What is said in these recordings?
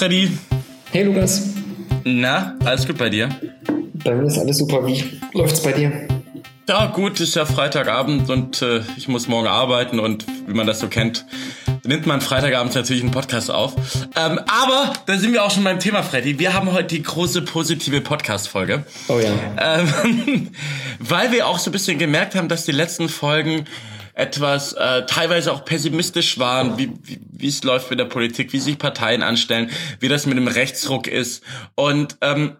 Freddy. Hey Lukas. Na, alles gut bei dir? Bei mir ist alles super. Wie läuft's bei dir? Ja, gut, ist ja Freitagabend und äh, ich muss morgen arbeiten und wie man das so kennt, nimmt man Freitagabend natürlich einen Podcast auf. Ähm, aber da sind wir auch schon beim Thema, Freddy. Wir haben heute die große positive Podcast-Folge. Oh ja. Ähm, weil wir auch so ein bisschen gemerkt haben, dass die letzten Folgen etwas äh, teilweise auch pessimistisch waren, wie, wie, wie es läuft mit der Politik, wie sich Parteien anstellen, wie das mit dem Rechtsruck ist. Und ähm,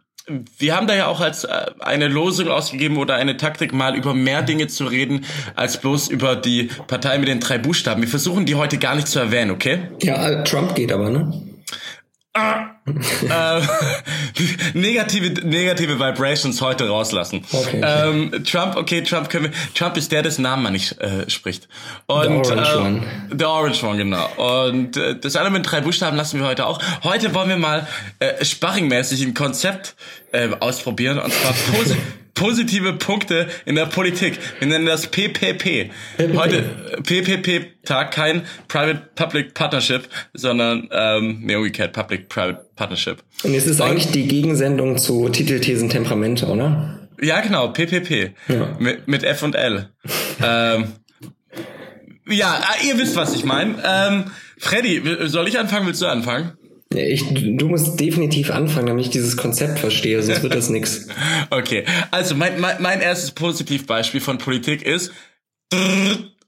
wir haben da ja auch als äh, eine Losung ausgegeben oder eine Taktik mal über mehr Dinge zu reden, als bloß über die Partei mit den drei Buchstaben. Wir versuchen die heute gar nicht zu erwähnen, okay? Ja, Trump geht aber, ne? Ah, äh, negative negative Vibrations heute rauslassen. Okay, okay. Ähm, Trump, okay, Trump können wir. Trump ist der, dessen Namen man nicht äh, spricht. Und der Orange äh, One. Der Orange One, genau. Und äh, das andere mit drei Buchstaben lassen wir heute auch. Heute wollen wir mal äh, sparringmäßig ein Konzept äh, ausprobieren und zwar positive Punkte in der Politik. Wir nennen das PPP. PPP. Heute PPP Tag kein Private Public Partnership, sondern ähm, nee, umgekehrt Public Private Partnership. Und es ist eigentlich die Gegensendung zu Titelthesen Temperamente, oder? Ja, genau, PPP. Ja. Mit, mit F und L. ähm, ja, ah, ihr wisst, was ich meine. Ähm, Freddy, soll ich anfangen? Willst du anfangen? Ich, du musst definitiv anfangen, damit ich dieses Konzept verstehe, sonst wird das nix. Okay, also mein, mein, mein erstes Positivbeispiel von Politik ist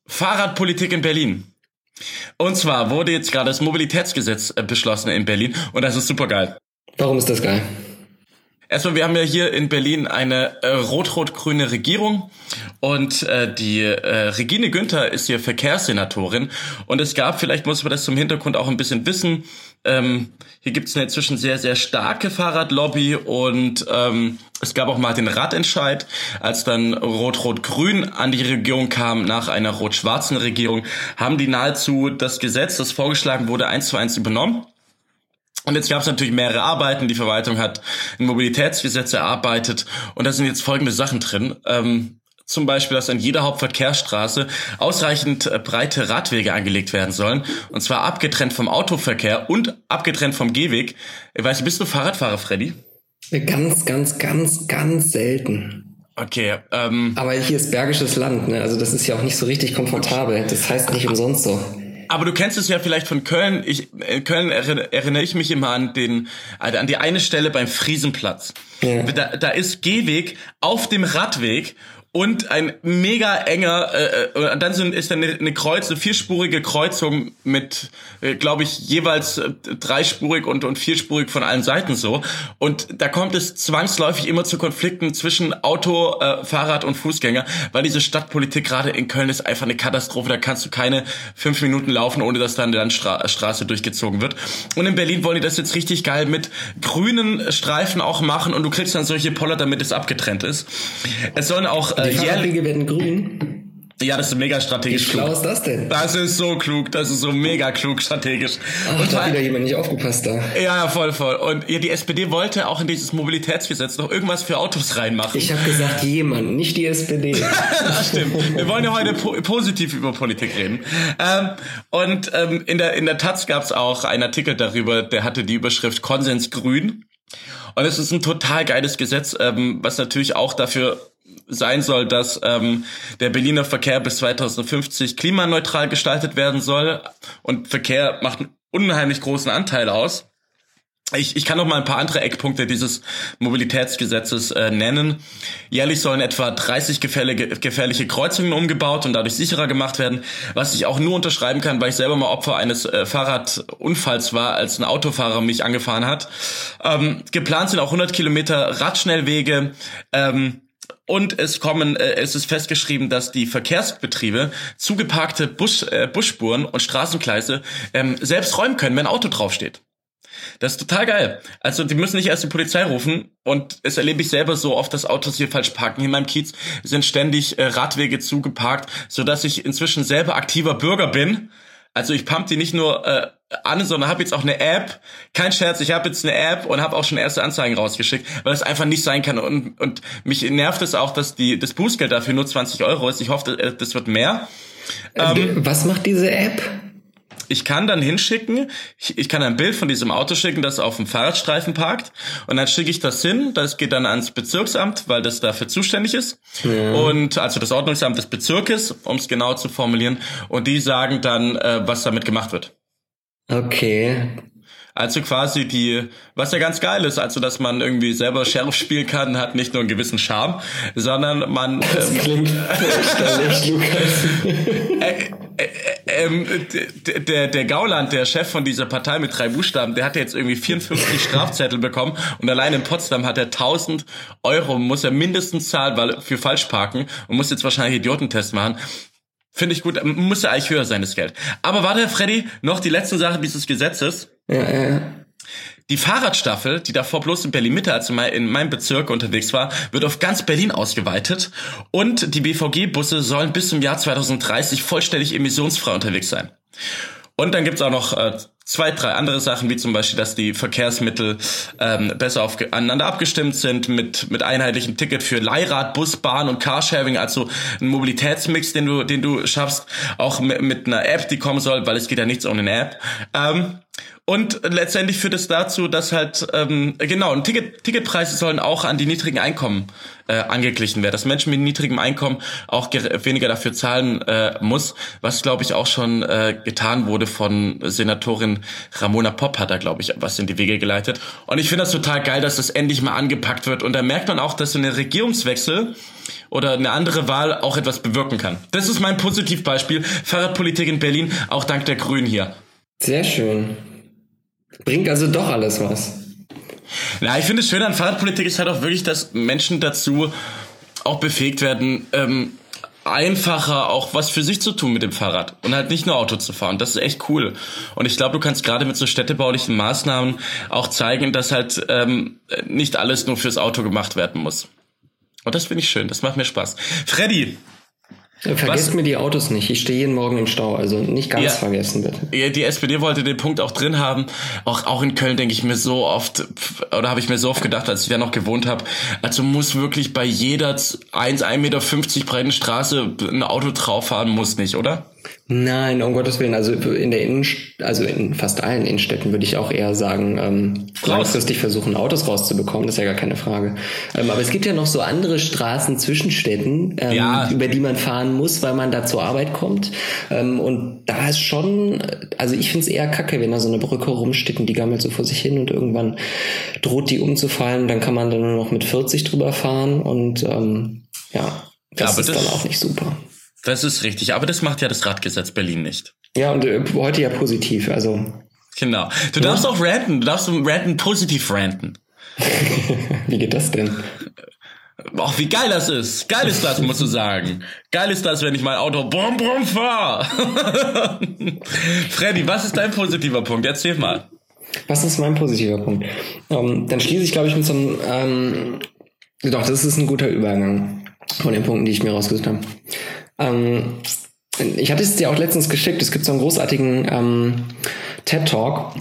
Fahrradpolitik in Berlin. Und zwar wurde jetzt gerade das Mobilitätsgesetz äh, beschlossen in Berlin und das ist super geil. Warum ist das geil? Erstmal, wir haben ja hier in Berlin eine äh, rot-rot-grüne Regierung und äh, die äh, Regine Günther ist hier Verkehrssenatorin und es gab, vielleicht muss man das zum Hintergrund auch ein bisschen wissen, ähm, hier gibt es inzwischen sehr, sehr starke Fahrradlobby und ähm, es gab auch mal den Radentscheid, als dann Rot-Rot-Grün an die Regierung kam nach einer rot-schwarzen Regierung, haben die nahezu das Gesetz, das vorgeschlagen wurde, eins zu eins übernommen. Und jetzt gab es natürlich mehrere Arbeiten. Die Verwaltung hat ein Mobilitätsgesetz erarbeitet und da sind jetzt folgende Sachen drin. Ähm, zum Beispiel, dass an jeder Hauptverkehrsstraße ausreichend äh, breite Radwege angelegt werden sollen. Und zwar abgetrennt vom Autoverkehr und abgetrennt vom Gehweg. Ich weiß, bist du Fahrradfahrer, Freddy? Ganz, ganz, ganz, ganz selten. Okay, ähm, Aber hier ist bergisches Land, ne? Also das ist ja auch nicht so richtig komfortabel. Das heißt nicht umsonst so. aber du kennst es ja vielleicht von Köln. Ich, in Köln erinnere, erinnere ich mich immer an den, also an die eine Stelle beim Friesenplatz. Ja. Da, da ist Gehweg auf dem Radweg und ein mega enger, äh, äh, dann sind, ist dann eine, eine Kreuz, eine vierspurige Kreuzung mit, äh, glaube ich, jeweils äh, dreispurig und, und vierspurig von allen Seiten so. Und da kommt es zwangsläufig immer zu Konflikten zwischen Auto, äh, Fahrrad und Fußgänger, weil diese Stadtpolitik gerade in Köln ist einfach eine Katastrophe. Da kannst du keine fünf Minuten laufen, ohne dass dann eine Stra Straße durchgezogen wird. Und in Berlin wollen die das jetzt richtig geil mit grünen Streifen auch machen und du kriegst dann solche Poller, damit es abgetrennt ist. Es sollen auch äh, Die Fahrradwege werden grün. ja, das ist mega Wie strategisch schlau klug. ist das denn? Das ist so klug, das ist so mega klug strategisch. Ach, und da hat wieder jemand nicht aufgepasst da. ja, voll, voll. Und ja, die SPD wollte auch in dieses Mobilitätsgesetz noch irgendwas für Autos reinmachen. Ich habe gesagt, jemand, nicht die SPD. das stimmt. Wir wollen ja heute po positiv über Politik reden. Ähm, und ähm, in der in der Taz gab es auch einen Artikel darüber, der hatte die Überschrift Konsens Grün. Und es ist ein total geiles Gesetz, ähm, was natürlich auch dafür sein soll, dass ähm, der Berliner Verkehr bis 2050 klimaneutral gestaltet werden soll. Und Verkehr macht einen unheimlich großen Anteil aus. Ich, ich kann noch mal ein paar andere Eckpunkte dieses Mobilitätsgesetzes äh, nennen. Jährlich sollen etwa 30 gefährliche, gefährliche Kreuzungen umgebaut und dadurch sicherer gemacht werden, was ich auch nur unterschreiben kann, weil ich selber mal Opfer eines äh, Fahrradunfalls war, als ein Autofahrer mich angefahren hat. Ähm, geplant sind auch 100 Kilometer Radschnellwege. Ähm, und es kommen, äh, es ist festgeschrieben, dass die Verkehrsbetriebe zugeparkte Bus, äh, Busspuren und Straßengleise ähm, selbst räumen können, wenn ein Auto draufsteht. Das ist total geil. Also die müssen nicht erst die Polizei rufen und es erlebe ich selber so oft, dass Autos hier falsch parken. Hier in meinem Kiez sind ständig äh, Radwege zugeparkt, so dass ich inzwischen selber aktiver Bürger bin. Also ich pump die nicht nur äh, an, sondern habe jetzt auch eine App. Kein Scherz, ich habe jetzt eine App und habe auch schon erste Anzeigen rausgeschickt, weil es einfach nicht sein kann. Und, und mich nervt es auch, dass die das Bußgeld dafür nur 20 Euro ist. Ich hoffe, äh, das wird mehr. Ähm, Was macht diese App? Ich kann dann hinschicken, ich, ich kann ein Bild von diesem Auto schicken, das auf dem Fahrradstreifen parkt. Und dann schicke ich das hin, das geht dann ans Bezirksamt, weil das dafür zuständig ist. Ja. und also das Ordnungsamt des Bezirkes, um es genau zu formulieren. Und die sagen dann, äh, was damit gemacht wird. Okay, also quasi die, was ja ganz geil ist, also dass man irgendwie selber Sheriff spielen kann, hat nicht nur einen gewissen Charme, sondern man. Das ähm, klingt. Äh, äh, äh, ähm, der, der Gauland, der Chef von dieser Partei mit drei Buchstaben, der hat jetzt irgendwie 54 Strafzettel bekommen und allein in Potsdam hat er 1000 Euro, muss er mindestens zahlen, weil für Falschparken und muss jetzt wahrscheinlich Idiotentest machen. Finde ich gut, muss ja eigentlich höher sein, das Geld. Aber warte, Freddy, noch die letzten Sachen dieses Gesetzes. Ja, ja. Die Fahrradstaffel, die davor bloß in Berlin-Mitte, also in meinem Bezirk unterwegs war, wird auf ganz Berlin ausgeweitet und die BVG-Busse sollen bis zum Jahr 2030 vollständig emissionsfrei unterwegs sein. Und dann gibt's auch noch äh, zwei, drei andere Sachen, wie zum Beispiel, dass die Verkehrsmittel ähm, besser aufeinander abgestimmt sind mit, mit einheitlichem Ticket für Leihrad, Bus, Bahn und Carsharing, also ein Mobilitätsmix, den du, den du schaffst, auch mit, mit einer App, die kommen soll, weil es geht ja nichts ohne eine App. Ähm, und letztendlich führt es dazu, dass halt, ähm, genau, und Ticket, Ticketpreise sollen auch an die niedrigen Einkommen äh, angeglichen werden, dass Menschen mit niedrigem Einkommen auch weniger dafür zahlen äh, muss, was, glaube ich, auch schon äh, getan wurde von Senatorin Ramona Popp, hat da, glaube ich, was in die Wege geleitet. Und ich finde das total geil, dass das endlich mal angepackt wird. Und da merkt man auch, dass so eine Regierungswechsel oder eine andere Wahl auch etwas bewirken kann. Das ist mein Positivbeispiel. Fahrradpolitik in Berlin, auch dank der Grünen hier. Sehr schön. Bringt also doch alles was. Na, ich finde es schön an Fahrradpolitik ist halt auch wirklich, dass Menschen dazu auch befähigt werden, ähm, einfacher auch was für sich zu tun mit dem Fahrrad und halt nicht nur Auto zu fahren. Das ist echt cool. Und ich glaube, du kannst gerade mit so städtebaulichen Maßnahmen auch zeigen, dass halt ähm, nicht alles nur fürs Auto gemacht werden muss. Und das finde ich schön. Das macht mir Spaß. Freddy, Vergesst Was? mir die Autos nicht. Ich stehe jeden Morgen im Stau, also nicht ganz ja, vergessen bitte. Ja, die SPD wollte den Punkt auch drin haben. Auch, auch in Köln denke ich mir so oft, oder habe ich mir so oft gedacht, als ich da noch gewohnt habe, also muss wirklich bei jeder 1, 1,50 Meter breiten Straße ein Auto drauf fahren, muss nicht, oder? Nein, um Gottes Willen. Also in der Innenst also in fast allen Innenstädten würde ich auch eher sagen, ähm, langfristig versuchen, Autos rauszubekommen. Das ist ja gar keine Frage. Ähm, aber es gibt ja noch so andere Straßen zwischen Städten, ähm, ja. über die man fahren muss, weil man da zur Arbeit kommt. Ähm, und da ist schon, also ich finde es eher kacke, wenn da so eine Brücke rumsteht und die gammelt so vor sich hin und irgendwann droht die umzufallen. Dann kann man dann nur noch mit 40 drüber fahren und ähm, ja, das ja, ist das dann auch nicht super. Das ist richtig, aber das macht ja das Radgesetz Berlin nicht. Ja, und äh, heute ja positiv, also. Genau. Du ja. darfst auch ranten, du darfst ranten positiv ranten. wie geht das denn? Ach, wie geil das ist. Geil ist das, musst du sagen. Geil ist das, wenn ich mein Auto brum brum fahr. Freddy, was ist dein positiver Punkt? Erzähl mal. Was ist mein positiver Punkt? Ähm, dann schließe ich, glaube ich, mit so einem, ähm, doch, das ist ein guter Übergang von den Punkten, die ich mir rausgesucht habe. Ähm, ich hatte es dir auch letztens geschickt. Es gibt so einen großartigen ähm, TED Talk.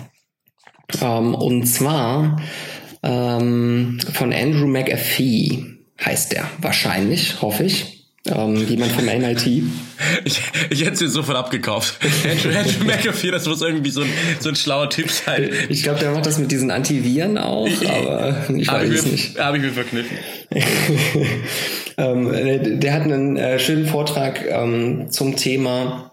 Ähm, und zwar ähm, von Andrew McAfee heißt der. Wahrscheinlich, hoffe ich. Ähm, jemand vom NIT. Ich, ich hätte sie sofort abgekauft. Andrew, Andrew McAfee, das muss irgendwie so ein, so ein schlauer Typ sein. Ich glaube, der macht das mit diesen Antiviren auch, aber ich weiß es nicht. Habe ich mir verkniffen. ähm, der hat einen äh, schönen Vortrag ähm, zum Thema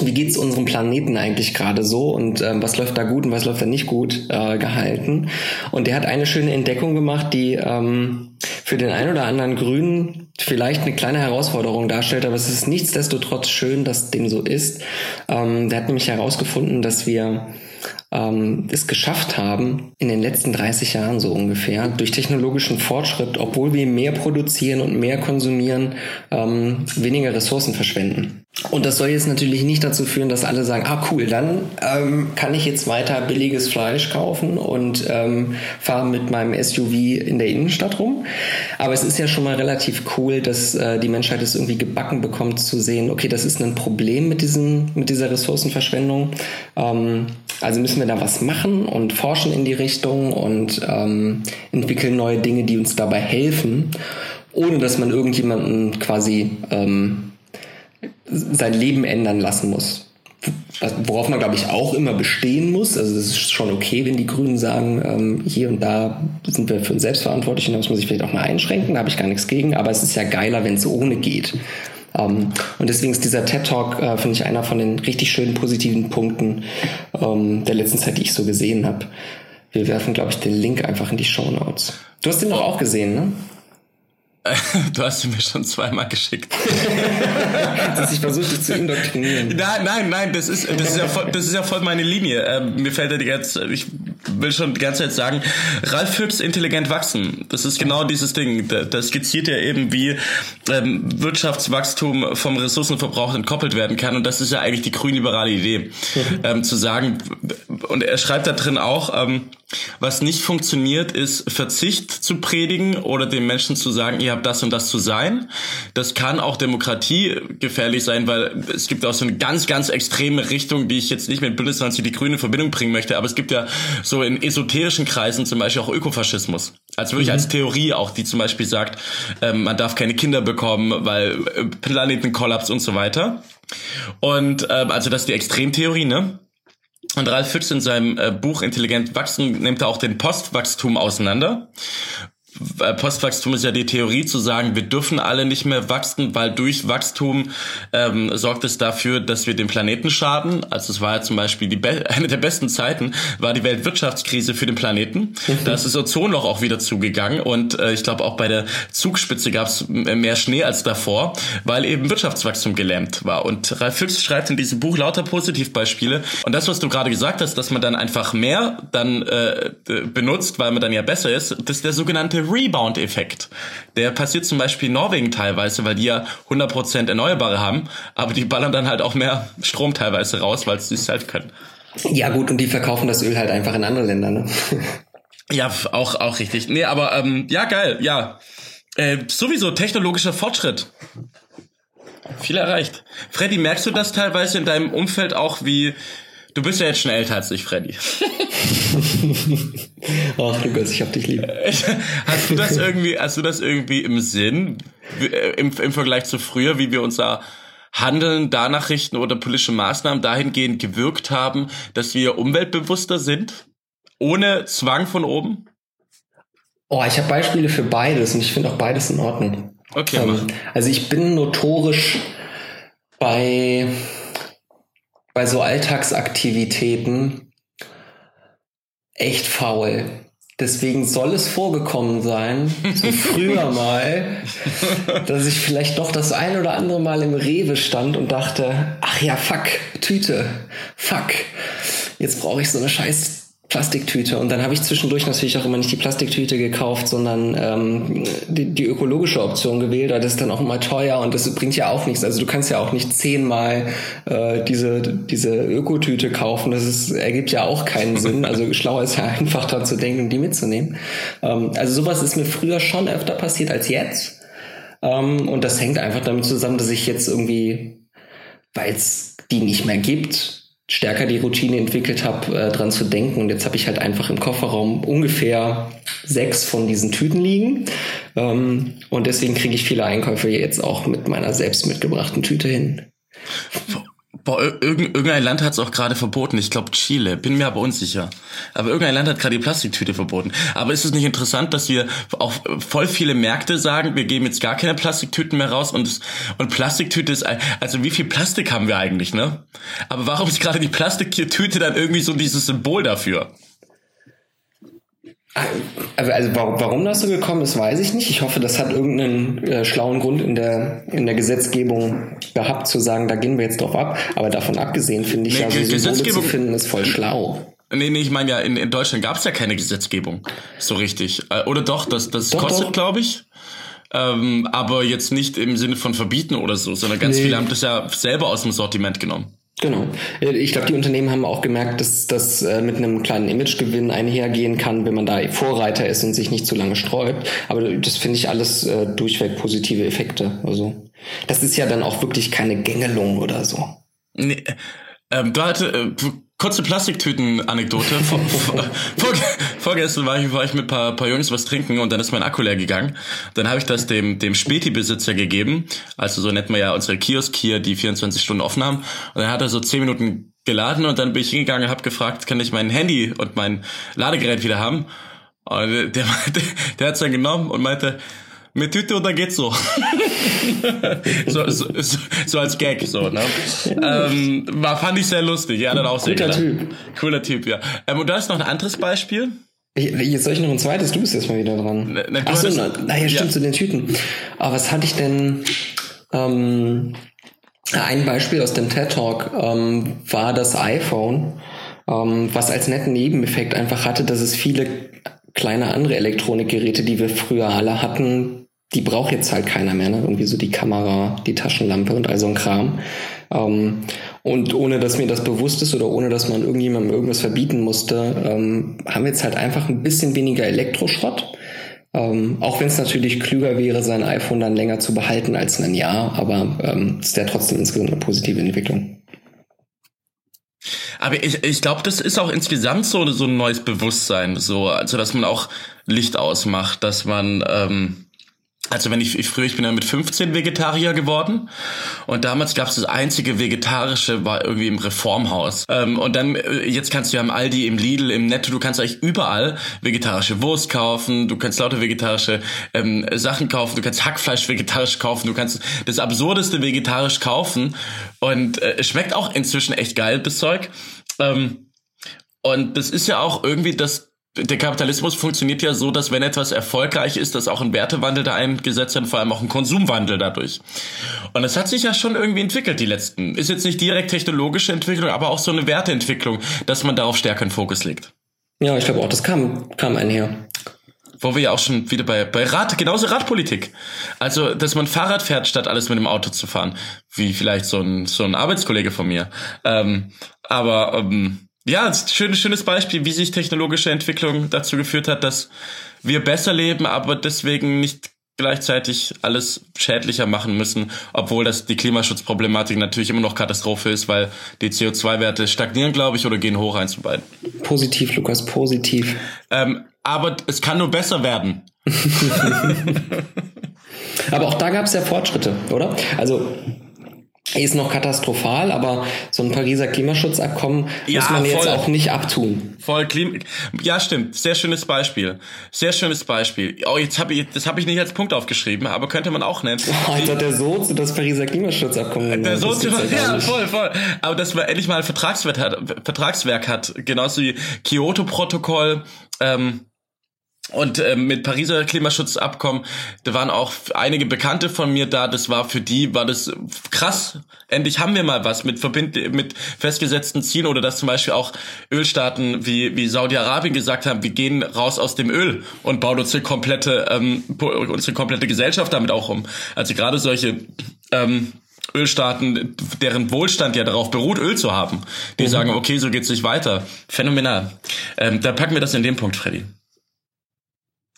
wie geht's unserem Planeten eigentlich gerade so und ähm, was läuft da gut und was läuft da nicht gut äh, gehalten. Und der hat eine schöne Entdeckung gemacht, die ähm, für den einen oder anderen Grünen vielleicht eine kleine Herausforderung darstellt, aber es ist nichtsdestotrotz schön, dass dem so ist. Ähm, der hat nämlich herausgefunden, dass wir ähm, es geschafft haben, in den letzten 30 Jahren so ungefähr, durch technologischen Fortschritt, obwohl wir mehr produzieren und mehr konsumieren, ähm, weniger Ressourcen verschwenden. Und das soll jetzt natürlich nicht dazu führen, dass alle sagen, ah cool, dann ähm, kann ich jetzt weiter billiges Fleisch kaufen und ähm, fahre mit meinem SUV in der Innenstadt rum. Aber es ist ja schon mal relativ cool, dass äh, die Menschheit es irgendwie gebacken bekommt zu sehen, okay, das ist ein Problem mit, diesem, mit dieser Ressourcenverschwendung. Ähm, also müssen wir da was machen und forschen in die Richtung und ähm, entwickeln neue Dinge, die uns dabei helfen, ohne dass man irgendjemanden quasi ähm, sein Leben ändern lassen muss. worauf man, glaube ich, auch immer bestehen muss. Also das ist schon okay, wenn die Grünen sagen, ähm, hier und da sind wir für uns selbst verantwortlich und da muss man sich vielleicht auch mal einschränken, da habe ich gar nichts gegen, aber es ist ja geiler, wenn es ohne geht. Ähm, und deswegen ist dieser TED Talk, äh, finde ich, einer von den richtig schönen positiven Punkten ähm, der letzten Zeit, die ich so gesehen habe. Wir werfen, glaube ich, den Link einfach in die Show Notes. Du hast den doch auch gesehen, ne? Du hast ihn mir schon zweimal geschickt. Dass ich versuche, dich zu indoktrinieren. Nein, nein, nein, das ist, das ist, ja, voll, das ist ja voll meine Linie. Ähm, mir fällt ja die ganze, ich will schon die ganze Zeit sagen, Ralf Füchs intelligent wachsen. Das ist genau dieses Ding. Das skizziert ja eben, wie ähm, Wirtschaftswachstum vom Ressourcenverbrauch entkoppelt werden kann. Und das ist ja eigentlich die grünliberale Idee. Ähm, zu sagen, und er schreibt da drin auch, ähm, was nicht funktioniert, ist Verzicht zu predigen oder den Menschen zu sagen, ihr habt das und das zu sein. Das kann auch Demokratie gefährlich sein, weil es gibt auch so eine ganz, ganz extreme Richtung, die ich jetzt nicht mit Bündnis 90 die Grüne in Verbindung bringen möchte. Aber es gibt ja so in esoterischen Kreisen zum Beispiel auch Ökofaschismus. Also wirklich mhm. als Theorie auch, die zum Beispiel sagt, ähm, man darf keine Kinder bekommen, weil äh, Planetenkollaps und so weiter. Und ähm, also das ist die Extremtheorie, ne? Und Ralf Füchs in seinem äh, Buch Intelligent wachsen nimmt er auch den Postwachstum auseinander. Postwachstum ist ja die Theorie zu sagen, wir dürfen alle nicht mehr wachsen, weil durch Wachstum ähm, sorgt es dafür, dass wir den Planeten schaden. Also es war ja zum Beispiel die eine der besten Zeiten, war die Weltwirtschaftskrise für den Planeten. Mhm. Da ist das Ozonloch auch wieder zugegangen und äh, ich glaube auch bei der Zugspitze gab es mehr Schnee als davor, weil eben Wirtschaftswachstum gelähmt war. Und Ralf Füchs schreibt in diesem Buch lauter Positivbeispiele. Und das, was du gerade gesagt hast, dass man dann einfach mehr dann äh, benutzt, weil man dann ja besser ist, das ist der sogenannte Rebound-Effekt. Der passiert zum Beispiel in Norwegen teilweise, weil die ja 100% Erneuerbare haben, aber die ballern dann halt auch mehr Strom teilweise raus, weil sie es halt können. Ja gut, und die verkaufen das Öl halt einfach in andere Länder, ne? ja, auch, auch richtig. Nee, aber ähm, ja, geil, ja. Äh, sowieso technologischer Fortschritt. Viel erreicht. Freddy, merkst du das teilweise in deinem Umfeld auch, wie Du bist ja jetzt schon älter als ich, Freddy. Ach, Lukas, ich hab dich lieb. Hast du das irgendwie, hast du das irgendwie im Sinn, äh, im, im Vergleich zu früher, wie wir unser Handeln danach richten oder politische Maßnahmen dahingehend gewirkt haben, dass wir umweltbewusster sind? Ohne Zwang von oben? Oh, ich habe Beispiele für beides und ich finde auch beides in Ordnung. Okay. Ähm, also ich bin notorisch bei bei so Alltagsaktivitäten echt faul. Deswegen soll es vorgekommen sein, so früher mal, dass ich vielleicht doch das ein oder andere Mal im Rewe stand und dachte, ach ja, fuck, Tüte, fuck, jetzt brauche ich so eine scheiß Plastiktüte. Und dann habe ich zwischendurch natürlich auch immer nicht die Plastiktüte gekauft, sondern ähm, die, die ökologische Option gewählt. Das ist dann auch immer teuer und das bringt ja auch nichts. Also du kannst ja auch nicht zehnmal äh, diese, diese Ökotüte kaufen. Das ist, ergibt ja auch keinen Sinn. Also schlauer ist ja einfach daran zu denken, die mitzunehmen. Ähm, also sowas ist mir früher schon öfter passiert als jetzt. Ähm, und das hängt einfach damit zusammen, dass ich jetzt irgendwie, weil es die nicht mehr gibt, stärker die Routine entwickelt habe, äh, dran zu denken. Und jetzt habe ich halt einfach im Kofferraum ungefähr sechs von diesen Tüten liegen. Ähm, und deswegen kriege ich viele Einkäufe jetzt auch mit meiner selbst mitgebrachten Tüte hin. Boah, irgendein Land hat es auch gerade verboten. Ich glaube Chile, bin mir aber unsicher. Aber irgendein Land hat gerade die Plastiktüte verboten. Aber ist es nicht interessant, dass wir auch voll viele Märkte sagen, wir geben jetzt gar keine Plastiktüten mehr raus und, und Plastiktüte ist, also wie viel Plastik haben wir eigentlich, ne? Aber warum ist gerade die Plastiktüte dann irgendwie so dieses Symbol dafür? Also, also warum das so gekommen ist, weiß ich nicht. Ich hoffe, das hat irgendeinen äh, schlauen Grund in der, in der Gesetzgebung gehabt, zu sagen, da gehen wir jetzt drauf ab. Aber davon abgesehen finde ich nee, ja, so Symbole zu finden, ist voll schlau. Nee, nee, ich meine ja, in, in Deutschland gab es ja keine Gesetzgebung so richtig. Äh, oder doch, das, das doch, kostet, glaube ich. Ähm, aber jetzt nicht im Sinne von verbieten oder so, sondern ganz nee. viele haben das ja selber aus dem Sortiment genommen. Genau. Ich glaube, die Unternehmen haben auch gemerkt, dass das äh, mit einem kleinen Imagegewinn einhergehen kann, wenn man da Vorreiter ist und sich nicht zu lange sträubt. Aber das finde ich alles äh, durchweg positive Effekte. Also das ist ja dann auch wirklich keine Gängelung oder so. Nee, ähm, du, hatte, äh, kurze Plastiktüten-Anekdote. vor, vor, vor, vorgestern war ich, war ich mit paar, paar Jungs was trinken und dann ist mein Akku leer gegangen. Dann habe ich das dem, dem Späti-Besitzer gegeben. Also so nennt man ja unsere Kiosk hier, die 24 Stunden offen haben. Und dann hat er so 10 Minuten geladen und dann bin ich hingegangen und habe gefragt, kann ich mein Handy und mein Ladegerät wieder haben? Und der, der, der hat es dann genommen und meinte, mit Tüte oder geht's so? so, so, so, so, als Gag, so, ne? Ähm, war, fand ich sehr lustig, ja, dann auch sehr Guter Typ. Cooler Typ, ja. Ähm, und du hast noch ein anderes Beispiel? Ich, jetzt soll ich noch ein zweites, du bist jetzt mal wieder dran. Na, na, du Achso, hattest- na, naja, stimmt, ja. zu den Tüten. Aber was hatte ich denn? Ähm, ein Beispiel aus dem TED Talk ähm, war das iPhone, ähm, was als netten Nebeneffekt einfach hatte, dass es viele kleine andere Elektronikgeräte, die wir früher alle hatten, die braucht jetzt halt keiner mehr. Ne? Irgendwie so die Kamera, die Taschenlampe und all so ein Kram. Ähm, und ohne dass mir das bewusst ist oder ohne dass man irgendjemandem irgendwas verbieten musste, ähm, haben wir jetzt halt einfach ein bisschen weniger Elektroschrott. Ähm, auch wenn es natürlich klüger wäre, sein iPhone dann länger zu behalten als ein Jahr, aber ähm, ist ja trotzdem insgesamt eine positive Entwicklung. Aber ich, ich glaube, das ist auch insgesamt so, so ein neues Bewusstsein, so, also dass man auch Licht ausmacht, dass man, ähm, also wenn ich, ich früher, ich bin ja mit 15 Vegetarier geworden und damals gab es das einzige vegetarische war irgendwie im Reformhaus ähm, und dann äh, jetzt kannst du ja im Aldi, im Lidl, im Netto, du kannst eigentlich überall vegetarische Wurst kaufen, du kannst lauter vegetarische ähm, Sachen kaufen, du kannst Hackfleisch vegetarisch kaufen, du kannst das absurdeste vegetarisch kaufen und äh, es schmeckt auch inzwischen echt geil, das Zeug. Ähm, und das ist ja auch irgendwie das der Kapitalismus funktioniert ja so, dass wenn etwas erfolgreich ist, dass auch ein Wertewandel da eingesetzt wird, vor allem auch ein Konsumwandel dadurch. Und das hat sich ja schon irgendwie entwickelt, die letzten. Ist jetzt nicht direkt technologische Entwicklung, aber auch so eine Werteentwicklung, dass man darauf stärker einen Fokus legt. Ja, ich glaube auch, das kam, kam einher. Wo wir ja auch schon wieder bei, bei Rad, genauso Radpolitik. Also, dass man Fahrrad fährt, statt alles mit dem Auto zu fahren. Wie vielleicht so ein, so ein Arbeitskollege von mir. Ähm, aber, ähm, ja, es ist ein schönes, schönes Beispiel, wie sich technologische Entwicklung dazu geführt hat, dass wir besser leben, aber deswegen nicht gleichzeitig alles schädlicher machen müssen, obwohl das die Klimaschutzproblematik natürlich immer noch Katastrophe ist, weil die CO2-Werte stagnieren, glaube ich, oder gehen hoch, eins zu beiden. Positiv, Lukas, positiv. Ähm, aber es kann nur besser werden. Aber auch da gab es ja Fortschritte, oder? Also ist noch katastrophal, aber so ein Pariser Klimaschutzabkommen Ja, muss man jetzt voll. auch nicht abtun. Voll Klima. Ja, stimmt. Sehr schönes Beispiel. Sehr schönes Beispiel. Oh, jetzt habe ich, das habe ich nicht als Punkt aufgeschrieben, aber könnte man auch nennen. Oh, jetzt hat der Sozi das Pariser Klimaschutzabkommen. Der Das so gibt's ja ja, voll, voll. Aber dass man endlich mal ein Vertragswerk hat, Vertragswerk hat, genauso wie Kyoto-Protokoll, ähm, und ähm, mit Pariser Klimaschutzabkommen, da waren auch einige Bekannte von mir da. Das war für die war das krass. Endlich haben wir mal was mit verbind mit festgesetzten Zielen oder dass zum Beispiel auch Ölstaaten wie wie Saudi-Arabien gesagt haben, wir gehen raus aus dem Öl und bauen unsere komplette ähm, unsere komplette Gesellschaft damit auch um. Also gerade solche ähm, Ölstaaten, deren Wohlstand ja darauf beruht, Öl zu haben, die sagen, okay, so geht's nicht weiter. Phänomenal. Ähm, da packen wir das in den Punkt, Freddy.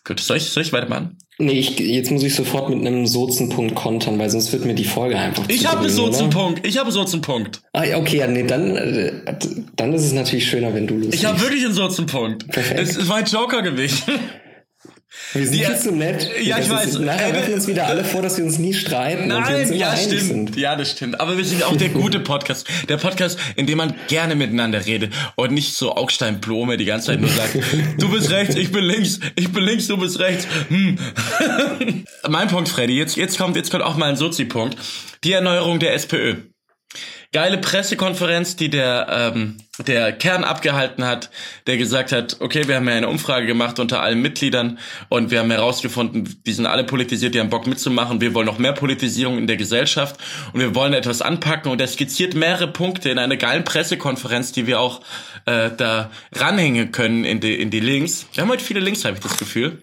Gut, soll ich, soll ich weitermachen? Nee, ich, jetzt muss ich sofort mit einem Sozenpunkt kontern, weil sonst wird mir die Folge einfach Ich zu habe einen? Sozenpunkt. Ich habe einen Sozenpunkt. Ah, ja, okay, ja, nee, dann, äh, dann ist es natürlich schöner, wenn du los Ich habe wirklich einen Sozenpunkt. Perfekt. Das ist mein Joker gewesen. Wir sind viel zu nett. ja, ich weiß. Ist, nachher Äh, werfen uns wieder alle vor, dass wir uns nie streiten Nein, ja, stimmt. sind. Ja, das stimmt. Aber wir sind auch der gute Podcast. Der Podcast, in dem man gerne miteinander redet und nicht so Augstein Blome die ganze Zeit nur sagt, du bist rechts, ich bin links, ich bin links, du bist rechts. Hm. mein Punkt, Freddy. Jetzt, jetzt kommt, jetzt kommt auch mal ein Sozi-Punkt. Die Erneuerung der SPÖ. Geile Pressekonferenz, die der, ähm, der Kern abgehalten hat, der gesagt hat, okay, wir haben ja eine Umfrage gemacht unter allen Mitgliedern und wir haben herausgefunden, die sind alle politisiert, die haben Bock mitzumachen, wir wollen noch mehr Politisierung in der Gesellschaft und wir wollen etwas anpacken und er skizziert mehrere Punkte in einer geilen Pressekonferenz, die wir auch äh, da ranhängen können in die, in die Links. Wir haben heute viele Links, habe ich das Gefühl.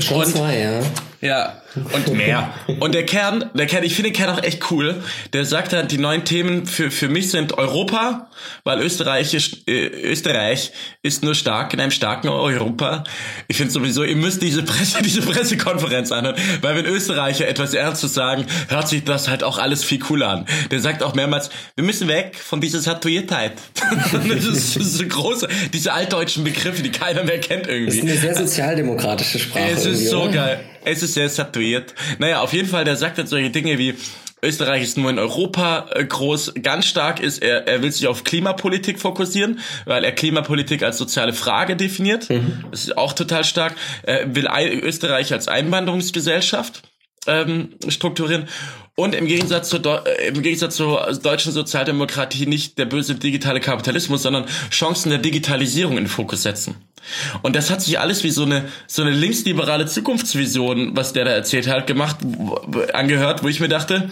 Schon Und- zwei, ja. Ja, und mehr. Und der Kern, der Kern, ich finde den Kern auch echt cool. Der sagt halt, die neuen Themen für, für mich sind Europa, weil Österreich ist, äh, Österreich ist nur stark in einem starken Europa. Ich finde sowieso, ihr müsst diese Presse, diese Pressekonferenz anhören, weil wenn Österreicher etwas Ernstes sagen, hört sich das halt auch alles viel cooler an. Der sagt auch mehrmals, wir müssen weg von dieser Satuiertheit. das, ist, das ist so große, diese altdeutschen Begriffe, die keiner mehr kennt irgendwie. Das ist eine sehr sozialdemokratische Sprache. Es ist so oder? geil. Es ist sehr satuiert. Naja, auf jeden Fall, der sagt halt solche Dinge wie, Österreich ist nur in Europa äh, groß. Ganz stark ist, er, er will sich auf Klimapolitik fokussieren, weil er Klimapolitik als soziale Frage definiert. Mhm. Das ist auch total stark. Er will Österreich als Einwanderungsgesellschaft ähm, strukturieren. Und im Gegensatz, zur äh, im Gegensatz zur deutschen Sozialdemokratie nicht der böse digitale Kapitalismus, sondern Chancen der Digitalisierung in den Fokus setzen. Und das hat sich alles wie so eine, so eine linksliberale Zukunftsvision, was der da erzählt hat, gemacht, angehört, wo ich mir dachte,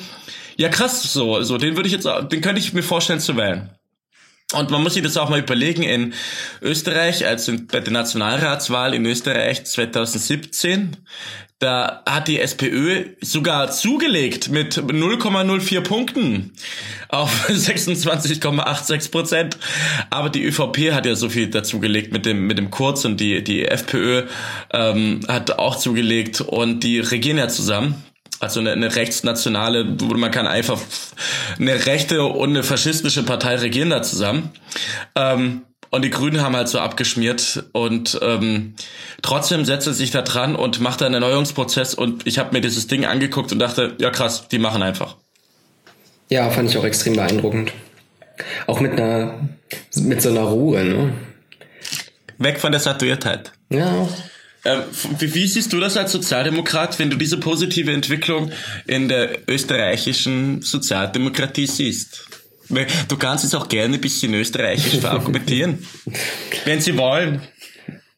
ja krass, so, so, den würde ich jetzt, den könnte ich mir vorstellen zu wählen. Und man muss sich das auch mal überlegen, in Österreich, als bei der Nationalratswahl in Österreich 2017, da hat die SPÖ sogar zugelegt mit 0,04 Punkten auf 26,86 Prozent. Aber die ÖVP hat ja so viel dazugelegt mit dem, mit dem Kurz und die, die FPÖ ähm, hat auch zugelegt und die regieren ja zusammen. Also eine, eine rechtsnationale, man kann einfach eine rechte und eine faschistische Partei regieren da zusammen. Ähm, und die Grünen haben halt so abgeschmiert und ähm, trotzdem setzt er sich da dran und macht einen Erneuerungsprozess und ich habe mir dieses Ding angeguckt und dachte, ja krass, die machen einfach. Ja, fand ich auch extrem beeindruckend. Auch mit einer, mit so einer Ruhe, ne? Weg von der Satuiertheit. Ja. Ähm, wie, wie siehst du das als Sozialdemokrat, wenn du diese positive Entwicklung in der österreichischen Sozialdemokratie siehst? Du kannst es auch gerne ein bisschen österreichisch verargumentieren. wenn sie wollen.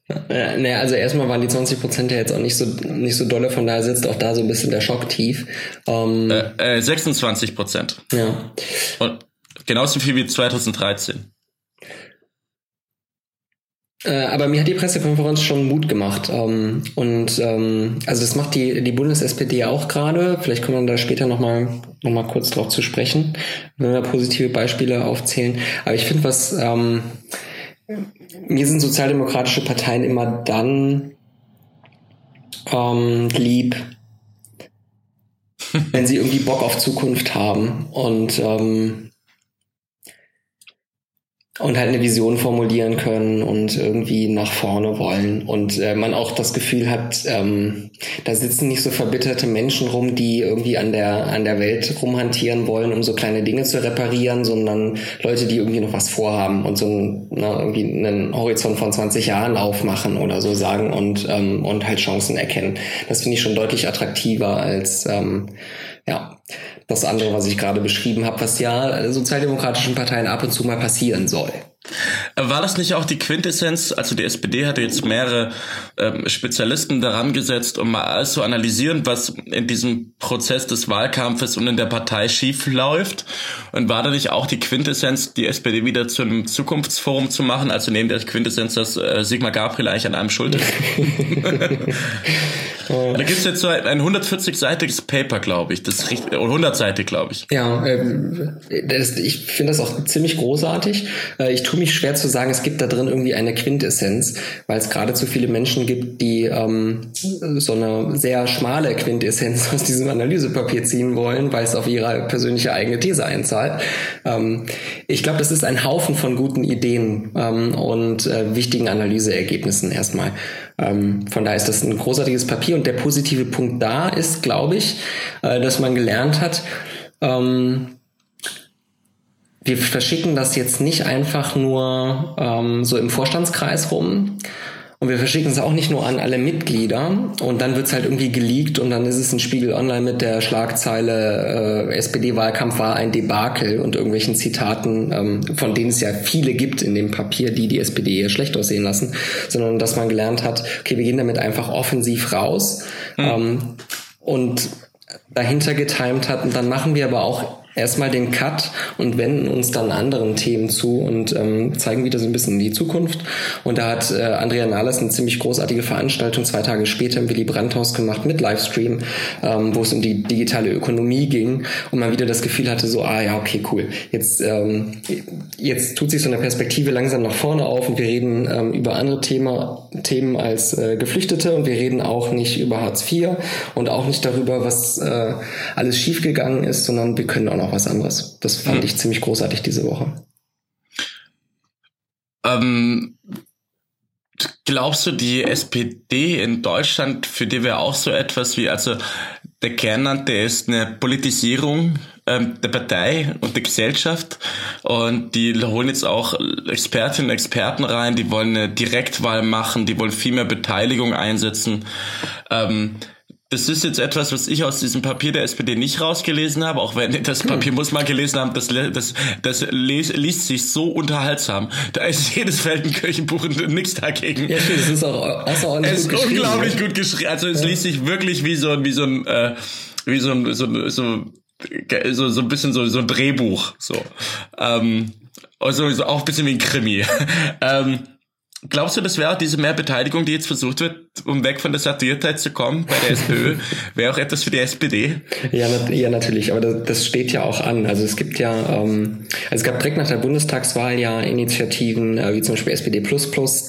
Ja, naja, also erstmal waren die 20 Prozent ja jetzt auch nicht so nicht so dolle, von daher sitzt auch da so ein bisschen der Schock tief. Ähm, äh, äh, 26 Prozent. Ja. Und genauso viel wie 2013. Äh, aber mir hat die Pressekonferenz schon Mut gemacht. Ähm, und ähm, also das macht die, die Bundes-SPD auch gerade. Vielleicht kommen wir da später nochmal noch mal kurz drauf zu sprechen, wenn wir positive Beispiele aufzählen. Aber ich finde, was ähm, mir sind sozialdemokratische Parteien immer dann ähm, lieb, wenn sie irgendwie Bock auf Zukunft haben und ähm, und halt eine Vision formulieren können und irgendwie nach vorne wollen und äh, man auch das Gefühl hat, ähm, da sitzen nicht so verbitterte Menschen rum, die irgendwie an der an der Welt rumhantieren wollen, um so kleine Dinge zu reparieren, sondern Leute, die irgendwie noch was vorhaben und so ein, na, irgendwie einen Horizont von 20 Jahren aufmachen oder so sagen und ähm, und halt Chancen erkennen. Das finde ich schon deutlich attraktiver als ähm, ja, das andere, was ich gerade beschrieben habe, was ja sozialdemokratischen Parteien ab und zu mal passieren soll. War das nicht auch die Quintessenz? Also die SPD hatte jetzt mehrere ähm, Spezialisten daran gesetzt, um mal alles zu analysieren, was in diesem Prozess des Wahlkampfes und in der Partei schief läuft. Und war da nicht auch die Quintessenz, die SPD wieder zu einem Zukunftsforum zu machen? Also neben der Quintessenz, dass äh, Sigmar Gabriel eigentlich an einem schuld ist. da gibt es jetzt so ein, ein 140-seitiges Paper, glaube ich. Das ist 100-seitig, glaube ich. Ja, ähm, das, ich finde das auch ziemlich großartig. Äh, ich tue mich schwer zu sagen, es gibt da drin irgendwie eine Quintessenz, weil es gerade zu viele Menschen gibt, die ähm, so eine sehr schmale Quintessenz aus diesem Analysepapier ziehen wollen, weil es auf ihre persönliche eigene These einzahlt. Ähm, ich glaube, das ist ein Haufen von guten Ideen ähm, und äh, wichtigen Analyseergebnissen erstmal. Ähm, von daher ist das ein großartiges Papier und der positive Punkt da ist, glaube ich, äh, dass man gelernt hat, ähm, wir verschicken das jetzt nicht einfach nur ähm, so im Vorstandskreis rum. Und wir verschicken es auch nicht nur an alle Mitglieder und dann wird es halt irgendwie geleakt und dann ist es ein Spiegel online mit der Schlagzeile äh, SPD-Wahlkampf war ein Debakel und irgendwelchen Zitaten, ähm, von denen es ja viele gibt in dem Papier, die die SPD eher schlecht aussehen lassen, sondern dass man gelernt hat, okay, wir gehen damit einfach offensiv raus mhm. ähm, und dahinter getimt hat und dann machen wir aber auch erstmal den Cut und wenden uns dann anderen Themen zu und ähm, zeigen wieder so ein bisschen in die Zukunft. Und da hat äh, Andrea Nahles eine ziemlich großartige Veranstaltung zwei Tage später im Willy Brandt-Haus gemacht mit Livestream, ähm, wo es um die digitale Ökonomie ging und man wieder das Gefühl hatte, so, ah ja, okay, cool. Jetzt, ähm, jetzt tut sich so eine Perspektive langsam nach vorne auf und wir reden ähm, über andere Thema, Themen als äh, Geflüchtete und wir reden auch nicht über Hartz IV und auch nicht darüber, was äh, alles schiefgegangen ist, sondern wir können auch noch noch was anderes. Das fand hm. ich ziemlich großartig diese Woche. Ähm, glaubst du, die SPD in Deutschland, für die wäre auch so etwas wie, also der Kern der ist eine Politisierung ähm, der Partei und der Gesellschaft und die holen jetzt auch Expertinnen und Experten rein, die wollen eine Direktwahl machen, die wollen viel mehr Beteiligung einsetzen. Ähm, das ist jetzt etwas, was ich aus diesem Papier der SPD nicht rausgelesen habe, auch wenn das hm. Papier muss man gelesen haben, das, das, das liest sich so unterhaltsam. Da ist jedes Feldenkirchenbuch und nichts dagegen. Ja, stimmt, es ist auch außerordentlich es gut ist unglaublich ja. gut geschrieben. Also es ja. liest sich wirklich wie so, wie so ein, äh, wie so ein, so, so, so, so ein bisschen so, so ein Drehbuch, so. Ähm, also so auch ein bisschen wie ein Krimi. ähm, Glaubst du, das wäre auch diese Mehrbeteiligung, die jetzt versucht wird, um weg von der Satirtheit zu kommen bei der SPÖ, wäre auch etwas für die SPD? Ja, ja natürlich, aber das, das steht ja auch an. Also es gibt ja, ähm, also es gab direkt nach der Bundestagswahl ja Initiativen, äh, wie zum Beispiel SPD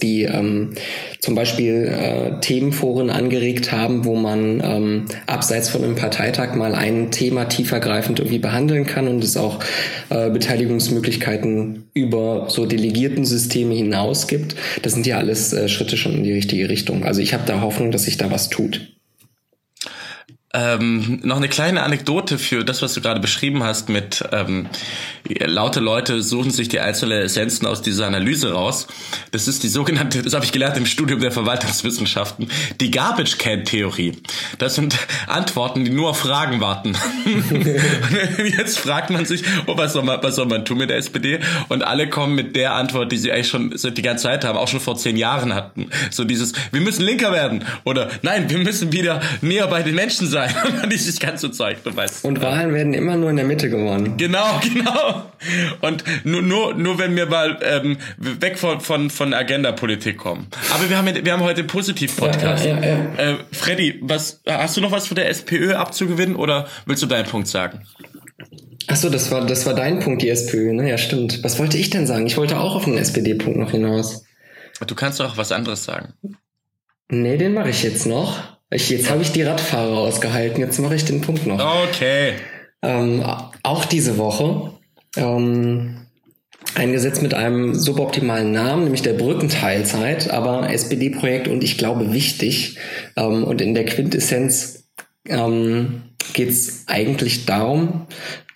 die ähm, zum Beispiel äh, Themenforen angeregt haben, wo man ähm, abseits von einem Parteitag mal ein Thema tiefergreifend irgendwie behandeln kann und es auch äh, Beteiligungsmöglichkeiten über so Delegiertensysteme hinaus gibt. Das sind ja alles äh, Schritte schon in die richtige Richtung. Also ich habe da Hoffnung, dass sich da was tut. Ähm, noch eine kleine Anekdote für das, was du gerade beschrieben hast mit ähm, laute Leute suchen sich die einzelnen Essenzen aus dieser Analyse raus. Das ist die sogenannte, das habe ich gelernt im Studium der Verwaltungswissenschaften, die Garbage Can Theorie. Das sind Antworten, die nur auf Fragen warten. Jetzt fragt man sich, oh, was soll man, was soll man tun mit der SPD? Und alle kommen mit der Antwort, die sie eigentlich schon die ganze Zeit haben, auch schon vor zehn Jahren hatten. So dieses, wir müssen linker werden oder nein, wir müssen wieder näher bei den Menschen sein. Dieses ganze Zeug, du weißt. Und Wahlen werden immer nur in der Mitte gewonnen. Genau, genau. Und nur, nur, nur wenn wir mal ähm, weg von, von, von Agenda-Politik kommen. Aber wir haben, wir haben heute Positiv-Podcast. Ja, ja, ja, ja. Äh, Freddy, was, hast du noch was für der SPÖ abzugewinnen oder willst du deinen Punkt sagen? Ach so, das war, das war dein Punkt, die SPÖ, ne? Ja, stimmt. Was wollte ich denn sagen? Ich wollte auch auf den SPD-Punkt noch hinaus. Du kannst doch was anderes sagen. Nee, den mache ich jetzt noch. Ich, jetzt habe ich die Radfahrer ausgehalten, jetzt mache ich den Punkt noch. Okay. Ähm, auch diese Woche ähm, ein Gesetz mit einem suboptimalen Namen, nämlich der Brückenteilzeit, aber SPD-Projekt und ich glaube wichtig. Ähm, und in der Quintessenz ähm, geht es eigentlich darum,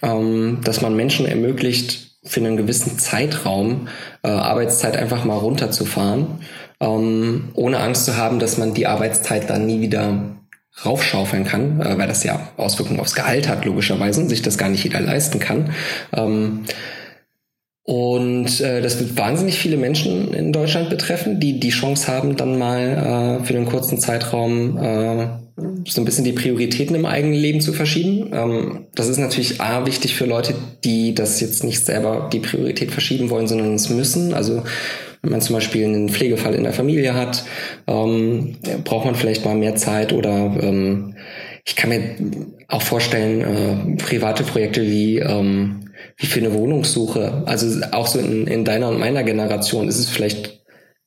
ähm, dass man Menschen ermöglicht, für einen gewissen Zeitraum äh, Arbeitszeit einfach mal runterzufahren ähm, ohne Angst zu haben, dass man die Arbeitszeit dann nie wieder raufschaufeln kann, äh, weil das ja Auswirkungen aufs Gehalt hat, logischerweise, und sich das gar nicht jeder leisten kann. Ähm, und äh, das wird wahnsinnig viele Menschen in Deutschland betreffen, die die Chance haben, dann mal äh, für einen kurzen Zeitraum äh, so ein bisschen die Prioritäten im eigenen Leben zu verschieben. Ähm, das ist natürlich A, wichtig für Leute, die das jetzt nicht selber die Priorität verschieben wollen, sondern es müssen. Also wenn man zum Beispiel einen Pflegefall in der Familie hat, ähm, braucht man vielleicht mal mehr Zeit oder ähm, ich kann mir auch vorstellen, äh, private Projekte wie, ähm, wie für eine Wohnungssuche. Also auch so in, in deiner und meiner Generation ist es vielleicht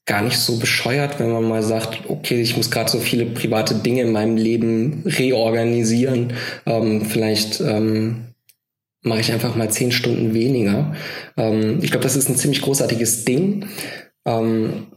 gar nicht so bescheuert, wenn man mal sagt, okay, ich muss gerade so viele private Dinge in meinem Leben reorganisieren. Ähm, vielleicht ähm, mache ich einfach mal zehn Stunden weniger. Ähm, ich glaube, das ist ein ziemlich großartiges Ding. Ähm,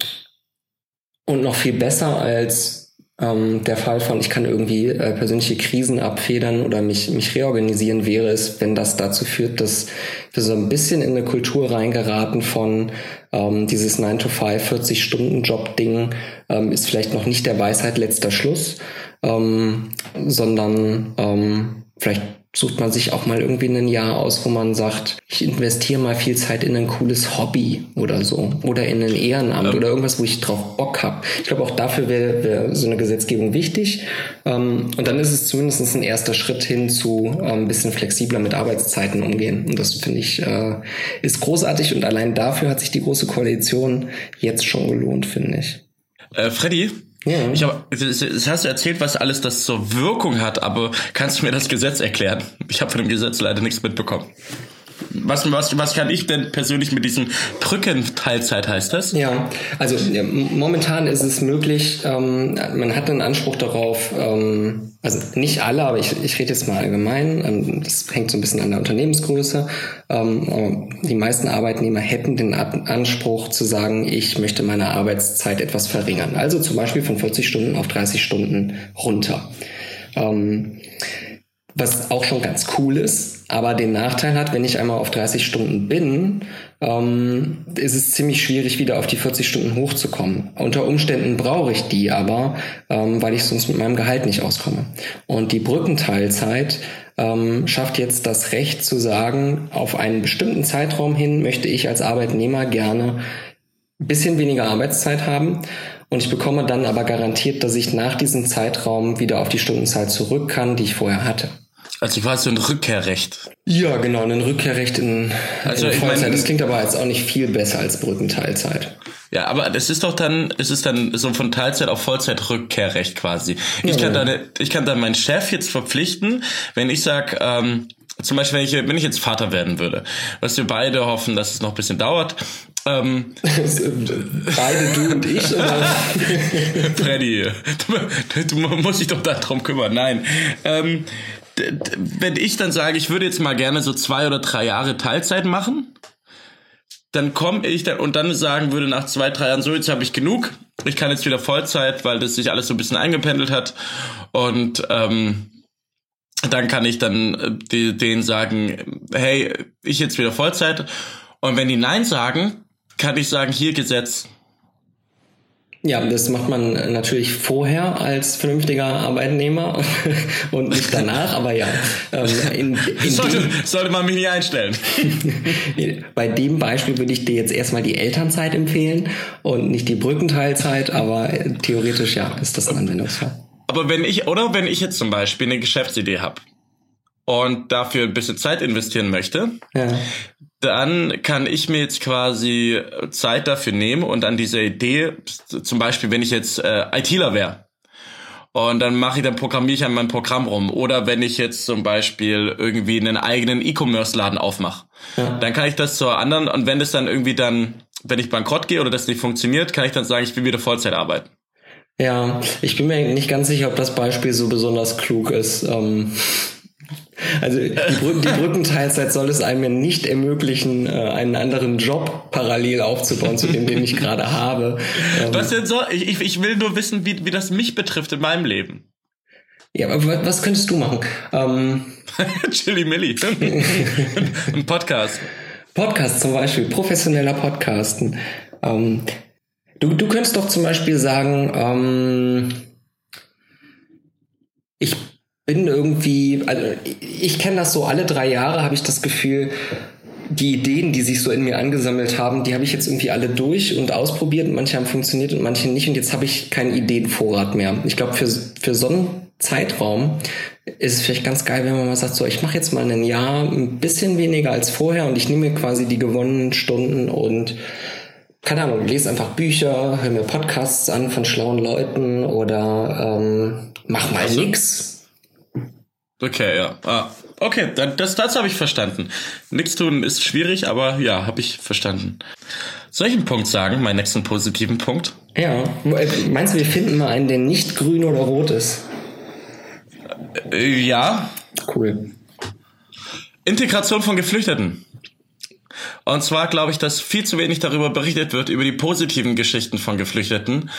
und noch viel besser als ähm, der Fall von, ich kann irgendwie äh, persönliche Krisen abfedern oder mich, mich reorganisieren, wäre es, wenn das dazu führt, dass wir so ein bisschen in eine Kultur reingeraten von ähm, dieses 9-to-5, 40-Stunden-Job-Ding ähm, ist vielleicht noch nicht der Weisheit letzter Schluss, ähm, sondern ähm, vielleicht sucht man sich auch mal irgendwie ein Jahr aus, wo man sagt, ich investiere mal viel Zeit in ein cooles Hobby oder so oder in ein Ehrenamt ja. oder irgendwas, wo ich drauf Bock habe. Ich glaube, auch dafür wäre wär so eine Gesetzgebung wichtig. Ähm, und dann ist es zumindest ein erster Schritt hin zu ein ähm, bisschen flexibler mit Arbeitszeiten umgehen. Und das finde ich äh, ist großartig und allein dafür hat sich die große Koalition jetzt schon gelohnt, finde ich. Äh, Freddy, ja. Ich habe, das hast du erzählt, was alles das zur Wirkung hat, aber kannst du mir das Gesetz erklären? Ich habe von dem Gesetz leider nichts mitbekommen. Was, was, was kann ich denn persönlich mit diesem Brückenteilzeit heißt das? Ja, also ja, momentan ist es möglich, ähm, man hat einen Anspruch darauf, ähm, also nicht alle, aber ich, ich rede jetzt mal allgemein, ähm, das hängt so ein bisschen an der Unternehmensgröße. Ähm, die meisten Arbeitnehmer hätten den Anspruch zu sagen, ich möchte meine Arbeitszeit etwas verringern. Also zum Beispiel von 40 Stunden auf 30 Stunden runter. Was auch schon ganz cool ist, aber den Nachteil hat, wenn ich einmal auf 30 Stunden bin, ähm, ist es ziemlich schwierig, wieder auf die 40 Stunden hochzukommen. Unter Umständen brauche ich die aber, ähm, weil ich sonst mit meinem Gehalt nicht auskomme. Und die Brückenteilzeit ähm, schafft jetzt das Recht zu sagen, auf einen bestimmten Zeitraum hin möchte ich als Arbeitnehmer gerne ein bisschen weniger Arbeitszeit haben und ich bekomme dann aber garantiert, dass ich nach diesem Zeitraum wieder auf die Stundenzahl zurück kann, die ich vorher hatte. Also quasi ein Rückkehrrecht. Ja, genau, ein Rückkehrrecht in, also in ich Meine, das klingt aber jetzt auch nicht viel besser als Brückenteilzeit. Ja, aber das ist doch dann, es ist dann so von Teilzeit auf Vollzeit Rückkehrrecht quasi. Ich ja, kann ja. dann, ich kann dann meinen Chef jetzt verpflichten, wenn ich sag, ähm, zum Beispiel, wenn ich, wenn ich jetzt Vater werden würde, was wir beide hoffen, dass es noch ein bisschen dauert. Ähm, beide, du und ich, oder? Freddy, du, du musst dich doch darum kümmern. Nein. Ähm, wenn ich dann sage, ich würde jetzt mal gerne so zwei oder drei Jahre Teilzeit machen, dann komme ich dann und dann sagen würde nach zwei, drei Jahren, so jetzt habe ich genug, ich kann jetzt wieder Vollzeit, weil das sich alles so ein bisschen eingependelt hat. Und ähm, dann kann ich dann äh, denen sagen, hey, ich jetzt wieder Vollzeit. Und wenn die Nein sagen, kann ich sagen, hier Gesetz, ja, das macht man natürlich vorher als vernünftiger Arbeitnehmer und nicht danach, aber ja. Ähm, in, in sollte, dem, sollte man mich nicht einstellen. Bei dem Beispiel würde ich dir jetzt erstmal die Elternzeit empfehlen und nicht die Brückenteilzeit, aber theoretisch ja, ist das ein Anwendungsfall. Aber wenn ich, oder wenn ich jetzt zum Beispiel eine Geschäftsidee habe und dafür ein bisschen Zeit investieren möchte, ja dann kann ich mir jetzt quasi Zeit dafür nehmen und an dieser Idee, zum Beispiel, wenn ich jetzt äh, ITler wäre, und dann mache ich, dann programmiere ich an meinem Programm rum. Oder wenn ich jetzt zum Beispiel irgendwie einen eigenen E-Commerce-Laden aufmache, ja. dann kann ich das zur anderen, und wenn das dann irgendwie dann, wenn ich bankrott gehe oder das nicht funktioniert, kann ich dann sagen, ich will wieder Vollzeit arbeiten. Ja, ich bin mir nicht ganz sicher, ob das Beispiel so besonders klug ist. Ähm also die, Brücken, die Brückenteilzeit soll es einem ja nicht ermöglichen, äh, einen anderen Job parallel aufzubauen zu dem, den ich gerade habe. Ähm, was denn so? Ich, ich will nur wissen, wie, wie das mich betrifft in meinem Leben. Ja, aber was könntest du machen? Ähm, Chili Milli. Ein Podcast. Podcast zum Beispiel, professioneller Podcasten. Ähm, du, du könntest doch zum Beispiel sagen, ähm, ich bin irgendwie, also ich kenne das so, alle drei Jahre habe ich das Gefühl, die Ideen, die sich so in mir angesammelt haben, die habe ich jetzt irgendwie alle durch und ausprobiert. Manche haben funktioniert und manche nicht. Und jetzt habe ich keinen Ideenvorrat mehr. Ich glaube, für, für so einen Zeitraum ist es vielleicht ganz geil, wenn man mal sagt, so, ich mache jetzt mal ein Jahr ein bisschen weniger als vorher und ich nehme mir quasi die gewonnenen Stunden und keine Ahnung, lese einfach Bücher, höre mir Podcasts an von schlauen Leuten oder ähm, mach mal also, nix Okay, ja. Ah, okay, das, das habe ich verstanden. Nichts tun ist schwierig, aber ja, habe ich verstanden. Soll ich einen Punkt sagen, meinen nächsten positiven Punkt? Ja. Meinst du, wir finden mal einen, der nicht grün oder rot ist? Äh, ja. Cool. Integration von Geflüchteten. Und zwar glaube ich, dass viel zu wenig darüber berichtet wird, über die positiven Geschichten von Geflüchteten.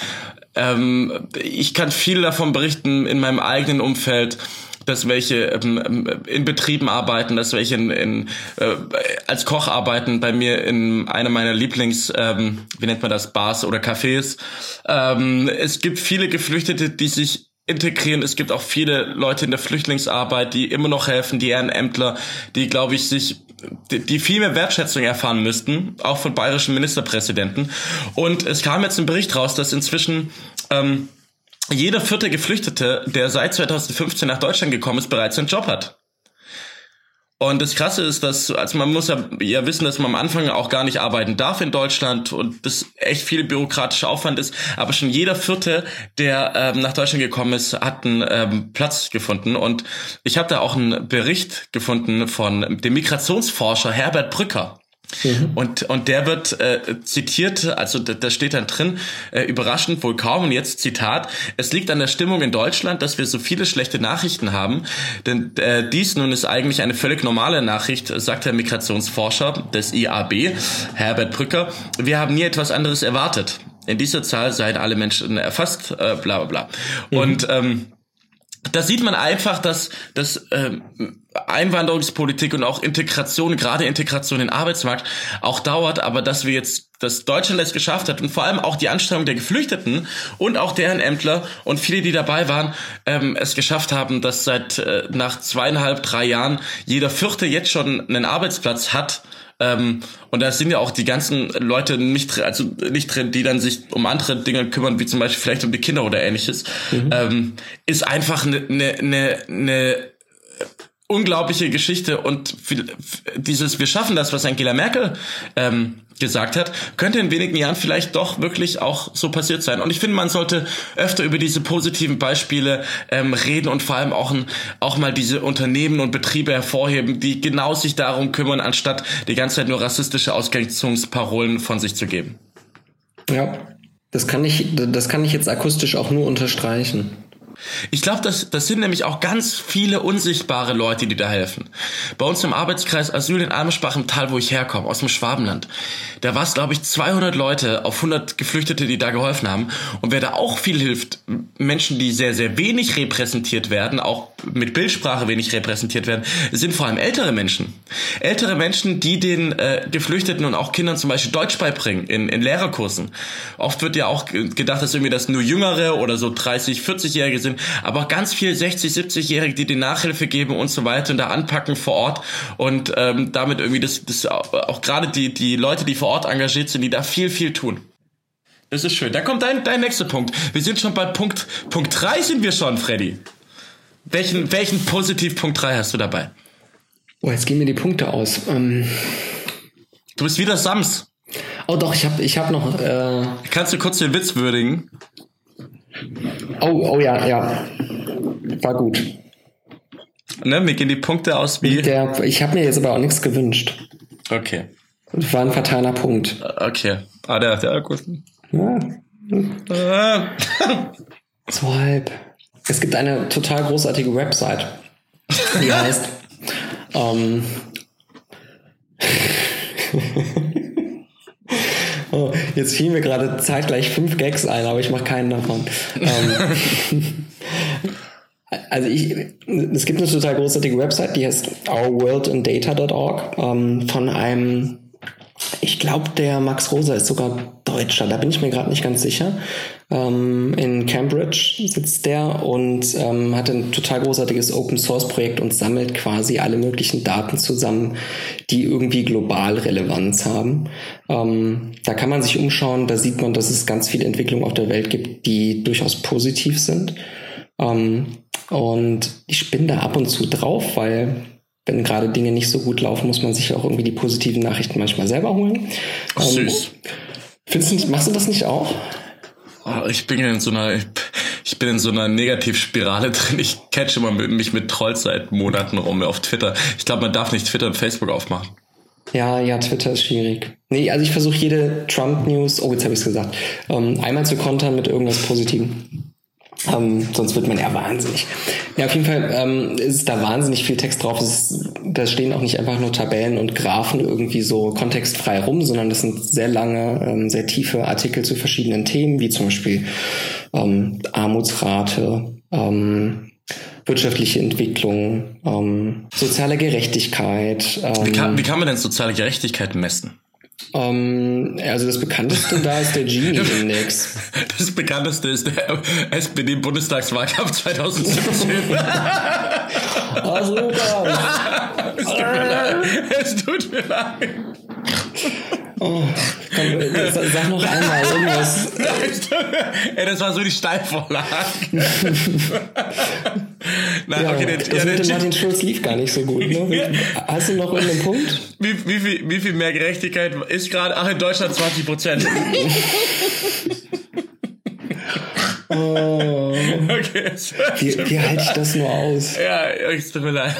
Ähm, ich kann viel davon berichten in meinem eigenen Umfeld dass welche ähm, in Betrieben arbeiten, dass welche in, in, äh, als Koch arbeiten. Bei mir in einer meiner Lieblings, ähm, wie nennt man das, Bars oder Cafés. Ähm, es gibt viele Geflüchtete, die sich integrieren. Es gibt auch viele Leute in der Flüchtlingsarbeit, die immer noch helfen, die Ehrenämtler, die, glaube ich, sich die, die viel mehr Wertschätzung erfahren müssten, auch von bayerischen Ministerpräsidenten. Und es kam jetzt ein Bericht raus, dass inzwischen ähm, jeder vierte Geflüchtete, der seit 2015 nach Deutschland gekommen ist, bereits einen Job hat. Und das Krasse ist, dass, also man muss ja, ja wissen, dass man am Anfang auch gar nicht arbeiten darf in Deutschland und das echt viel bürokratischer Aufwand ist. Aber schon jeder Vierte, der ähm, nach Deutschland gekommen ist, hat einen ähm, Platz gefunden. Und ich habe da auch einen Bericht gefunden von dem Migrationsforscher Herbert Brücker. Mhm. Und, und der wird äh, zitiert, also da, da steht dann drin, äh, überraschend wohl kaum, und jetzt Zitat, es liegt an der Stimmung in Deutschland, dass wir so viele schlechte Nachrichten haben, denn äh, dies nun ist eigentlich eine völlig normale Nachricht, sagt der Migrationsforscher des IAB, Herbert Brücker. Wir haben nie etwas anderes erwartet. In dieser Zahl seien alle Menschen erfasst, äh, bla bla bla. Mhm. Und ähm, da sieht man einfach, dass, dass ähm, Einwanderungspolitik und auch Integration, gerade Integration in den Arbeitsmarkt, auch dauert, aber dass wir jetzt, dass Deutschland es geschafft hat und vor allem auch die Anstrengung der Geflüchteten und auch deren Ämtler und viele, die dabei waren, ähm, es geschafft haben, dass seit äh, nach zweieinhalb, drei Jahren jeder Vierte jetzt schon einen Arbeitsplatz hat ähm, und da sind ja auch die ganzen Leute nicht, also nicht drin, die dann sich um andere Dinge kümmern, wie zum Beispiel vielleicht um die Kinder oder ähnliches. Mhm. Ähm, ist einfach eine ne, ne, ne unglaubliche Geschichte und dieses wir schaffen das, was Angela Merkel ähm, gesagt hat, könnte in wenigen Jahren vielleicht doch wirklich auch so passiert sein. Und ich finde, man sollte öfter über diese positiven Beispiele ähm, reden und vor allem auch, auch mal diese Unternehmen und Betriebe hervorheben, die genau sich darum kümmern, anstatt die ganze Zeit nur rassistische Ausgrenzungsparolen von sich zu geben. Ja, das kann ich, das kann ich jetzt akustisch auch nur unterstreichen. Ich glaube, das, das sind nämlich auch ganz viele unsichtbare Leute, die da helfen. Bei uns im Arbeitskreis Asyl in Almsbach im Tal, wo ich herkomme, aus dem Schwabenland, da war es, glaube ich, 200 Leute auf 100 Geflüchtete, die da geholfen haben. Und wer da auch viel hilft, Menschen, die sehr, sehr wenig repräsentiert werden, auch mit Bildsprache wenig repräsentiert werden, sind vor allem ältere Menschen. Ältere Menschen, die den äh, Geflüchteten und auch Kindern zum Beispiel Deutsch beibringen in, in Lehrerkursen. Oft wird ja auch gedacht, dass irgendwie das nur Jüngere oder so 30, 40-Jährige sind, aber auch ganz viel 60, 70-Jährige, die die Nachhilfe geben und so weiter und da anpacken vor Ort und ähm, damit irgendwie das, das auch, auch gerade die, die Leute, die vor Ort engagiert sind, die da viel, viel tun. Das ist schön. Da kommt dein, dein nächster Punkt. Wir sind schon bei Punkt, Punkt 3 sind wir schon, Freddy. Welchen, welchen Positivpunkt 3 hast du dabei? Oh, jetzt gehen mir die Punkte aus. Ähm du bist wieder Sams. Oh doch, ich habe ich hab noch... Äh Kannst du kurz den Witz würdigen? Oh, oh ja, ja. War gut. Ne, mir gehen die Punkte aus wie... Der, ich habe mir jetzt aber auch nichts gewünscht. Okay. Das war ein fataler Punkt. Okay. Ah, der, der gut. Ja. so halb. Es gibt eine total großartige Website, die heißt ähm, jetzt fielen mir gerade zeitgleich fünf Gags ein, aber ich mache keinen davon. ähm, also ich, es gibt eine total großartige Website, die heißt ourworldandata.org ähm, von einem ich glaube, der Max Rosa ist sogar Deutscher, da bin ich mir gerade nicht ganz sicher. Ähm, in Cambridge sitzt der und ähm, hat ein total großartiges Open Source Projekt und sammelt quasi alle möglichen Daten zusammen, die irgendwie global Relevanz haben. Ähm, da kann man sich umschauen, da sieht man, dass es ganz viele Entwicklungen auf der Welt gibt, die durchaus positiv sind. Ähm, und ich bin da ab und zu drauf, weil wenn gerade Dinge nicht so gut laufen, muss man sich auch irgendwie die positiven Nachrichten manchmal selber holen. Ach, ähm, süß. Findest du, machst du das nicht auch? Oh, ich bin in so einer, ich bin in so einer Negativspirale drin. Ich catche immer mich mit Trolls seit Monaten rum auf Twitter. Ich glaube, man darf nicht Twitter und Facebook aufmachen. Ja, ja, Twitter ist schwierig. Nee, also ich versuche jede Trump-News, oh, jetzt habe ich es gesagt, ähm, einmal zu kontern mit irgendwas Positivem. Ähm, sonst wird man eher wahnsinnig. Ja, auf jeden Fall ähm, ist da wahnsinnig viel Text drauf. Ist, da stehen auch nicht einfach nur Tabellen und Graphen irgendwie so kontextfrei rum, sondern das sind sehr lange, ähm, sehr tiefe Artikel zu verschiedenen Themen, wie zum Beispiel ähm, Armutsrate, ähm, wirtschaftliche Entwicklung, ähm, soziale Gerechtigkeit. Ähm, wie, kann, wie kann man denn soziale Gerechtigkeit messen? Ähm, also das bekannteste da ist der Gini-Index. Das bekannteste ist der SPD-Bundestagswahlkampf 2017. oh, super. es tut mir leid. Es tut mir leid. Oh, komm, sag noch einmal irgendwas. Ey, das war so die Steilvorlage. Nein, ja, okay, der, das ja, mit dem Martin Schulz lief gar nicht so gut. Ne? Hast du noch irgendeinen Punkt? Wie, wie, viel, wie viel mehr Gerechtigkeit ist gerade? Ach, in Deutschland 20 Prozent. Oh. Okay. Wie, wie halte ich das nur aus? Ja, es tut mir leid.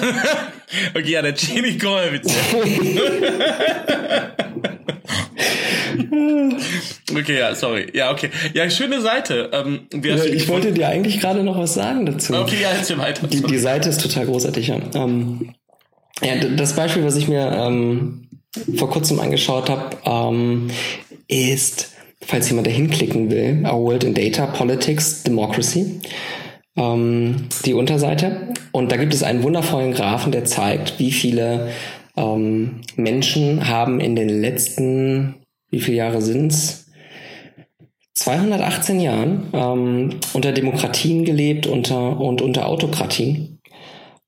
Okay, ja, der Genie Kohlwitz. Okay, ja, sorry. Ja, okay. Ja, schöne Seite. Ähm, ich wollte dir eigentlich gerade noch was sagen dazu. Okay, ja, erzähl weiter. Die, die Seite ist total großartig. Ja. Ähm, ja, das Beispiel, was ich mir ähm, vor kurzem angeschaut habe, ähm, ist, falls jemand da hinklicken will, Our World in Data, Politics, Democracy, ähm, die Unterseite. Und da gibt es einen wundervollen Graphen, der zeigt, wie viele ähm, Menschen haben in den letzten wie viele Jahre sind's? 218 Jahren ähm, unter Demokratien gelebt unter, und unter Autokratien.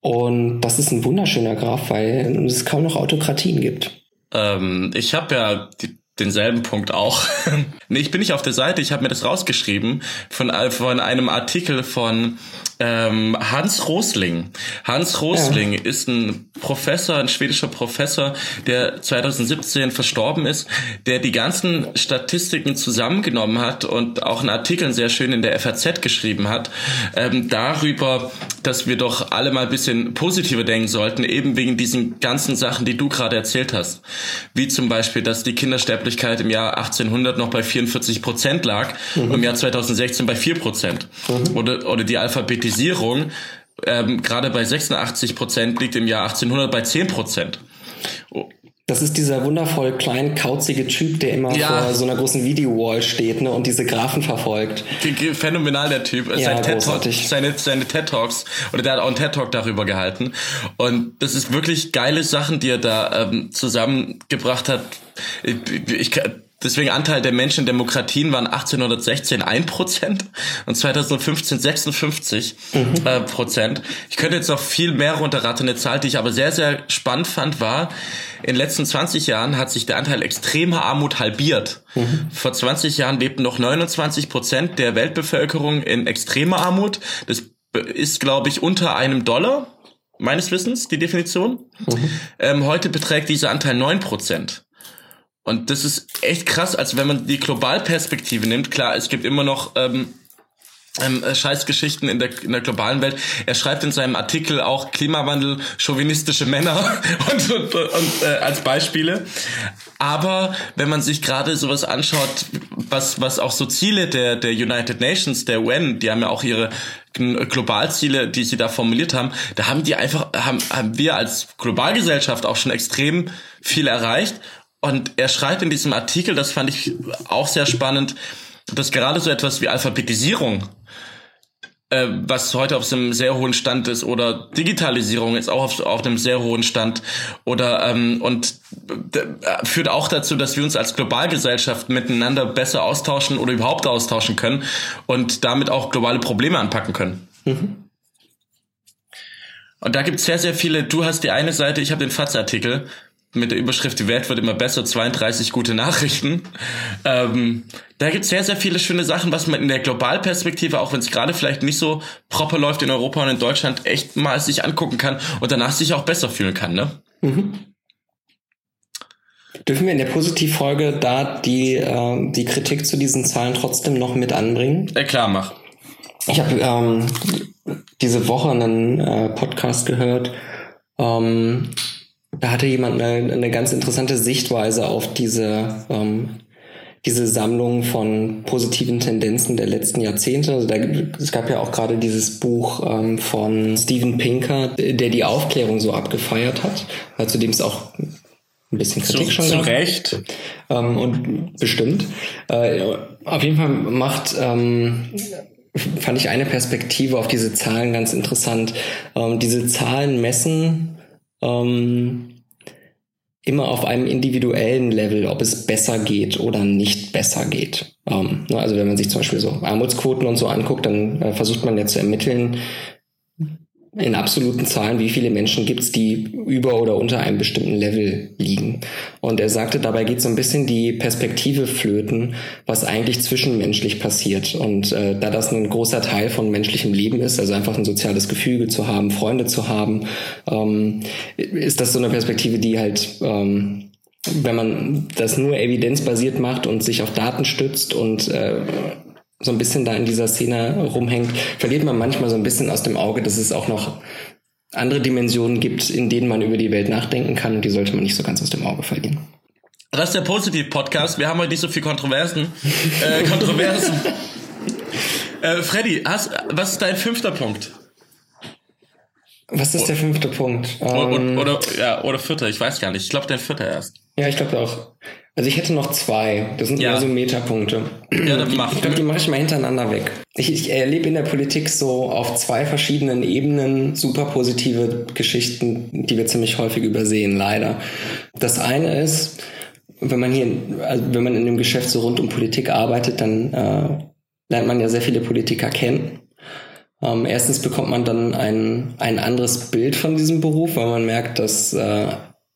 Und das ist ein wunderschöner Graph, weil es kaum noch Autokratien gibt. Ähm, ich habe ja die, denselben Punkt auch. nee, ich bin nicht auf der Seite, ich habe mir das rausgeschrieben von, von einem Artikel von ähm, Hans Rosling. Hans Rosling ja. ist ein Professor, ein schwedischer Professor, der 2017 verstorben ist, der die ganzen Statistiken zusammengenommen hat und auch einen Artikel sehr schön in der FAZ geschrieben hat, ähm, darüber, dass wir doch alle mal ein bisschen positiver denken sollten, eben wegen diesen ganzen Sachen, die du gerade erzählt hast. Wie zum Beispiel, dass die Kindersterblichkeit im Jahr 1800 noch bei 44 Prozent lag mhm. und im Jahr 2016 bei 4 Prozent. Mhm. Oder, oder die Alphabetisierung Alphabetisierung ähm, gerade bei 86 Prozent liegt im Jahr 1800 bei 10 Prozent. Das ist dieser wundervoll klein kauzige Typ, der immer ja. vor so einer großen Video-Wall steht ne, und diese Graphen verfolgt. Phänomenal der Typ. Ja, Sein TED seine, seine TED Talks oder der hat auch einen TED Talk darüber gehalten. Und das ist wirklich geile Sachen, die er da ähm, zusammengebracht hat. Ich, ich, Deswegen Anteil der Menschen in Demokratien waren 1816 1 Prozent und 2015 56 mhm. äh, Prozent. Ich könnte jetzt noch viel mehr runterraten. Eine Zahl, die ich aber sehr, sehr spannend fand, war, in den letzten 20 Jahren hat sich der Anteil extremer Armut halbiert. Mhm. Vor 20 Jahren lebten noch 29 Prozent der Weltbevölkerung in extremer Armut. Das ist, glaube ich, unter einem Dollar meines Wissens, die Definition. Mhm. Ähm, heute beträgt dieser Anteil 9 Prozent. Und das ist echt krass, als wenn man die Globalperspektive nimmt. Klar, es gibt immer noch ähm, ähm, äh, Scheißgeschichten in der, in der globalen Welt. Er schreibt in seinem Artikel auch Klimawandel, chauvinistische Männer und, und, und äh, als Beispiele. Aber wenn man sich gerade sowas anschaut, was, was auch so Ziele der, der United Nations, der UN, die haben ja auch ihre Globalziele, die sie da formuliert haben, da haben die einfach, haben, haben wir als Globalgesellschaft auch schon extrem viel erreicht und er schreibt in diesem Artikel, das fand ich auch sehr spannend, dass gerade so etwas wie Alphabetisierung, äh, was heute auf einem sehr hohen Stand ist, oder Digitalisierung ist auch auf, auf einem sehr hohen Stand, oder ähm, und äh, führt auch dazu, dass wir uns als Globalgesellschaft miteinander besser austauschen oder überhaupt austauschen können und damit auch globale Probleme anpacken können. Mhm. Und da gibt es sehr, sehr viele, du hast die eine Seite, ich habe den FATS-Artikel, mit der Überschrift Die Welt wird immer besser, 32 gute Nachrichten. Ähm, da gibt es sehr, sehr viele schöne Sachen, was man in der Globalperspektive, auch wenn es gerade vielleicht nicht so proper läuft in Europa und in Deutschland, echt mal sich angucken kann und danach sich auch besser fühlen kann. Ne? Mhm. Dürfen wir in der Positivfolge da die, äh, die Kritik zu diesen Zahlen trotzdem noch mit anbringen? Ja, klar, mach. Ich habe ähm, diese Woche einen äh, Podcast gehört, ähm, da hatte jemand eine, eine ganz interessante Sichtweise auf diese, ähm, diese Sammlung von positiven Tendenzen der letzten Jahrzehnte. Also da, es gab ja auch gerade dieses Buch ähm, von Steven Pinker, der die Aufklärung so abgefeiert hat, weil zudem es auch ein bisschen Kritik zu, schon zu gab. Recht. Ähm, und bestimmt. Äh, auf jeden Fall macht ähm, fand ich eine Perspektive auf diese Zahlen ganz interessant. Ähm, diese Zahlen messen ähm, immer auf einem individuellen Level, ob es besser geht oder nicht besser geht. Ähm, ne, also wenn man sich zum Beispiel so Armutsquoten und so anguckt, dann äh, versucht man ja zu ermitteln, in absoluten Zahlen, wie viele Menschen gibt es, die über oder unter einem bestimmten Level liegen. Und er sagte, dabei geht so ein bisschen die Perspektive flöten, was eigentlich zwischenmenschlich passiert. Und äh, da das ein großer Teil von menschlichem Leben ist, also einfach ein soziales Gefüge zu haben, Freunde zu haben, ähm, ist das so eine Perspektive, die halt ähm, wenn man das nur evidenzbasiert macht und sich auf Daten stützt und äh, so ein bisschen da in dieser Szene rumhängt, verliert man manchmal so ein bisschen aus dem Auge, dass es auch noch andere Dimensionen gibt, in denen man über die Welt nachdenken kann und die sollte man nicht so ganz aus dem Auge verlieren. Das ist der Positiv-Podcast. Wir haben heute nicht so viel Kontroversen. äh, Kontroversen. äh, Freddy, hast, was ist dein fünfter Punkt? Was ist der fünfte Punkt? Oder, ähm, oder, ja, oder vierter, ich weiß gar nicht. Ich glaube, dein vierter erst. Ja, ich glaube auch. Also ich hätte noch zwei. Das sind ja. so Metapunkte. Ja, dann mach. Ich glaube, die mache ich mal hintereinander weg. Ich, ich erlebe in der Politik so auf zwei verschiedenen Ebenen super positive Geschichten, die wir ziemlich häufig übersehen, leider. Das eine ist, wenn man hier, also wenn man in dem Geschäft so rund um Politik arbeitet, dann äh, lernt man ja sehr viele Politiker kennen. Ähm, erstens bekommt man dann ein, ein anderes Bild von diesem Beruf, weil man merkt, dass äh,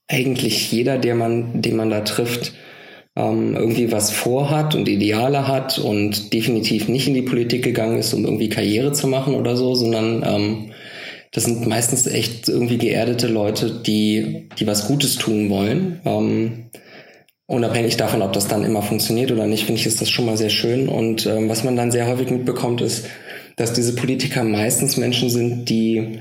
eigentlich jeder, der man, den man da trifft, ähm, irgendwie was vorhat und Ideale hat und definitiv nicht in die Politik gegangen ist, um irgendwie Karriere zu machen oder so, sondern ähm, das sind meistens echt irgendwie geerdete Leute, die, die was Gutes tun wollen. Ähm, unabhängig davon, ob das dann immer funktioniert oder nicht, finde ich, ist das schon mal sehr schön. Und ähm, was man dann sehr häufig mitbekommt, ist, dass diese Politiker meistens Menschen sind, die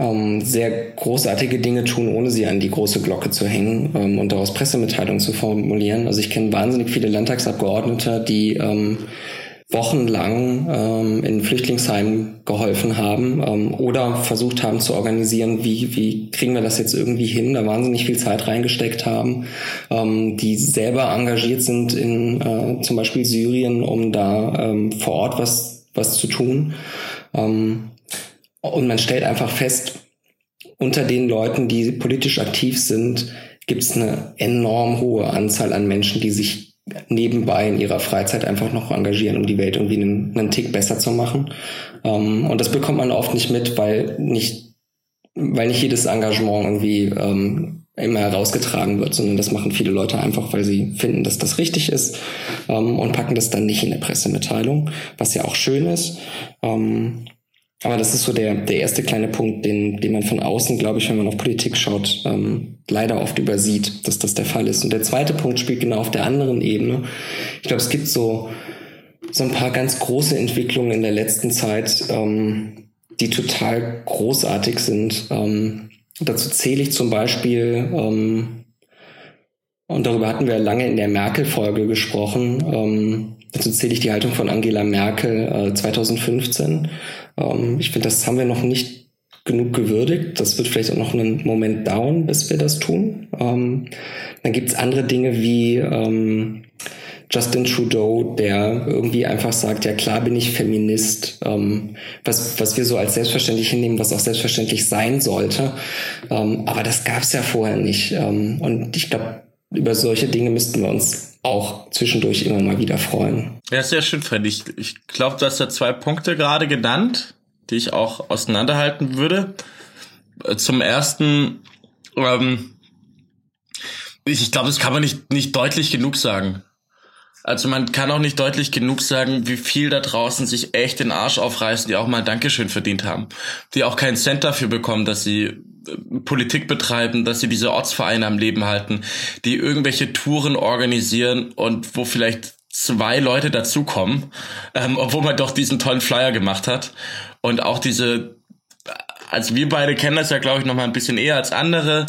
ähm, sehr großartige Dinge tun, ohne sie an die große Glocke zu hängen ähm, und daraus Pressemitteilungen zu formulieren. Also ich kenne wahnsinnig viele Landtagsabgeordnete, die ähm, wochenlang ähm, in Flüchtlingsheimen geholfen haben ähm, oder versucht haben zu organisieren, wie, wie kriegen wir das jetzt irgendwie hin, da wahnsinnig viel Zeit reingesteckt haben, ähm, die selber engagiert sind in äh, zum Beispiel Syrien, um da ähm, vor Ort was was zu tun. Ähm, und man stellt einfach fest, unter den Leuten, die politisch aktiv sind, gibt es eine enorm hohe Anzahl an Menschen, die sich nebenbei in ihrer Freizeit einfach noch engagieren, um die Welt irgendwie einen, einen Tick besser zu machen. Ähm, und das bekommt man oft nicht mit, weil nicht, weil nicht jedes Engagement irgendwie ähm, immer herausgetragen wird, sondern das machen viele Leute einfach, weil sie finden, dass das richtig ist ähm, und packen das dann nicht in eine Pressemitteilung, was ja auch schön ist. Aber das ist so der, der erste kleine Punkt, den, den man von außen, glaube ich, wenn man auf Politik schaut, ähm, leider oft übersieht, dass das der Fall ist. Und der zweite Punkt spielt genau auf der anderen Ebene. Ich glaube, es gibt so, so ein paar ganz große Entwicklungen in der letzten Zeit, ähm, die total großartig sind. Ähm, Dazu zähle ich zum Beispiel, ähm, und darüber hatten wir lange in der Merkel-Folge gesprochen, ähm, dazu zähle ich die Haltung von Angela Merkel äh, 2015. Ähm, ich finde, das haben wir noch nicht genug gewürdigt. Das wird vielleicht auch noch einen Moment dauern, bis wir das tun. Ähm, dann gibt es andere Dinge wie ähm, Justin Trudeau, der irgendwie einfach sagt, ja klar bin ich Feminist, ähm, was, was wir so als selbstverständlich hinnehmen, was auch selbstverständlich sein sollte. Ähm, aber das gab es ja vorher nicht. Ähm, und ich glaube, über solche Dinge müssten wir uns auch zwischendurch immer mal wieder freuen. Ja, sehr schön, Fred. Ich, ich glaube, du hast ja zwei Punkte gerade genannt, die ich auch auseinanderhalten würde. Zum ersten, ähm, ich, ich glaube, das kann man nicht, nicht deutlich genug sagen. Also man kann auch nicht deutlich genug sagen, wie viel da draußen sich echt den Arsch aufreißen, die auch mal Dankeschön verdient haben. Die auch keinen Cent dafür bekommen, dass sie äh, Politik betreiben, dass sie diese Ortsvereine am Leben halten, die irgendwelche Touren organisieren und wo vielleicht zwei Leute dazukommen, ähm, obwohl man doch diesen tollen Flyer gemacht hat. Und auch diese, also wir beide kennen das ja, glaube ich, noch mal ein bisschen eher als andere.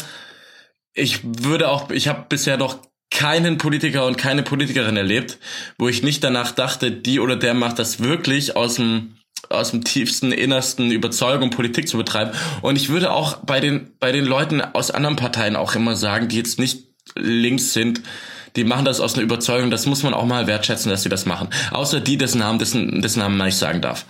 Ich würde auch, ich habe bisher noch keinen Politiker und keine Politikerin erlebt, wo ich nicht danach dachte, die oder der macht das wirklich aus dem aus dem tiefsten innersten Überzeugung Politik zu betreiben und ich würde auch bei den bei den Leuten aus anderen Parteien auch immer sagen, die jetzt nicht links sind, die machen das aus einer Überzeugung, das muss man auch mal wertschätzen, dass sie das machen. Außer die, dessen Namen, dessen, dessen Namen man nicht sagen darf.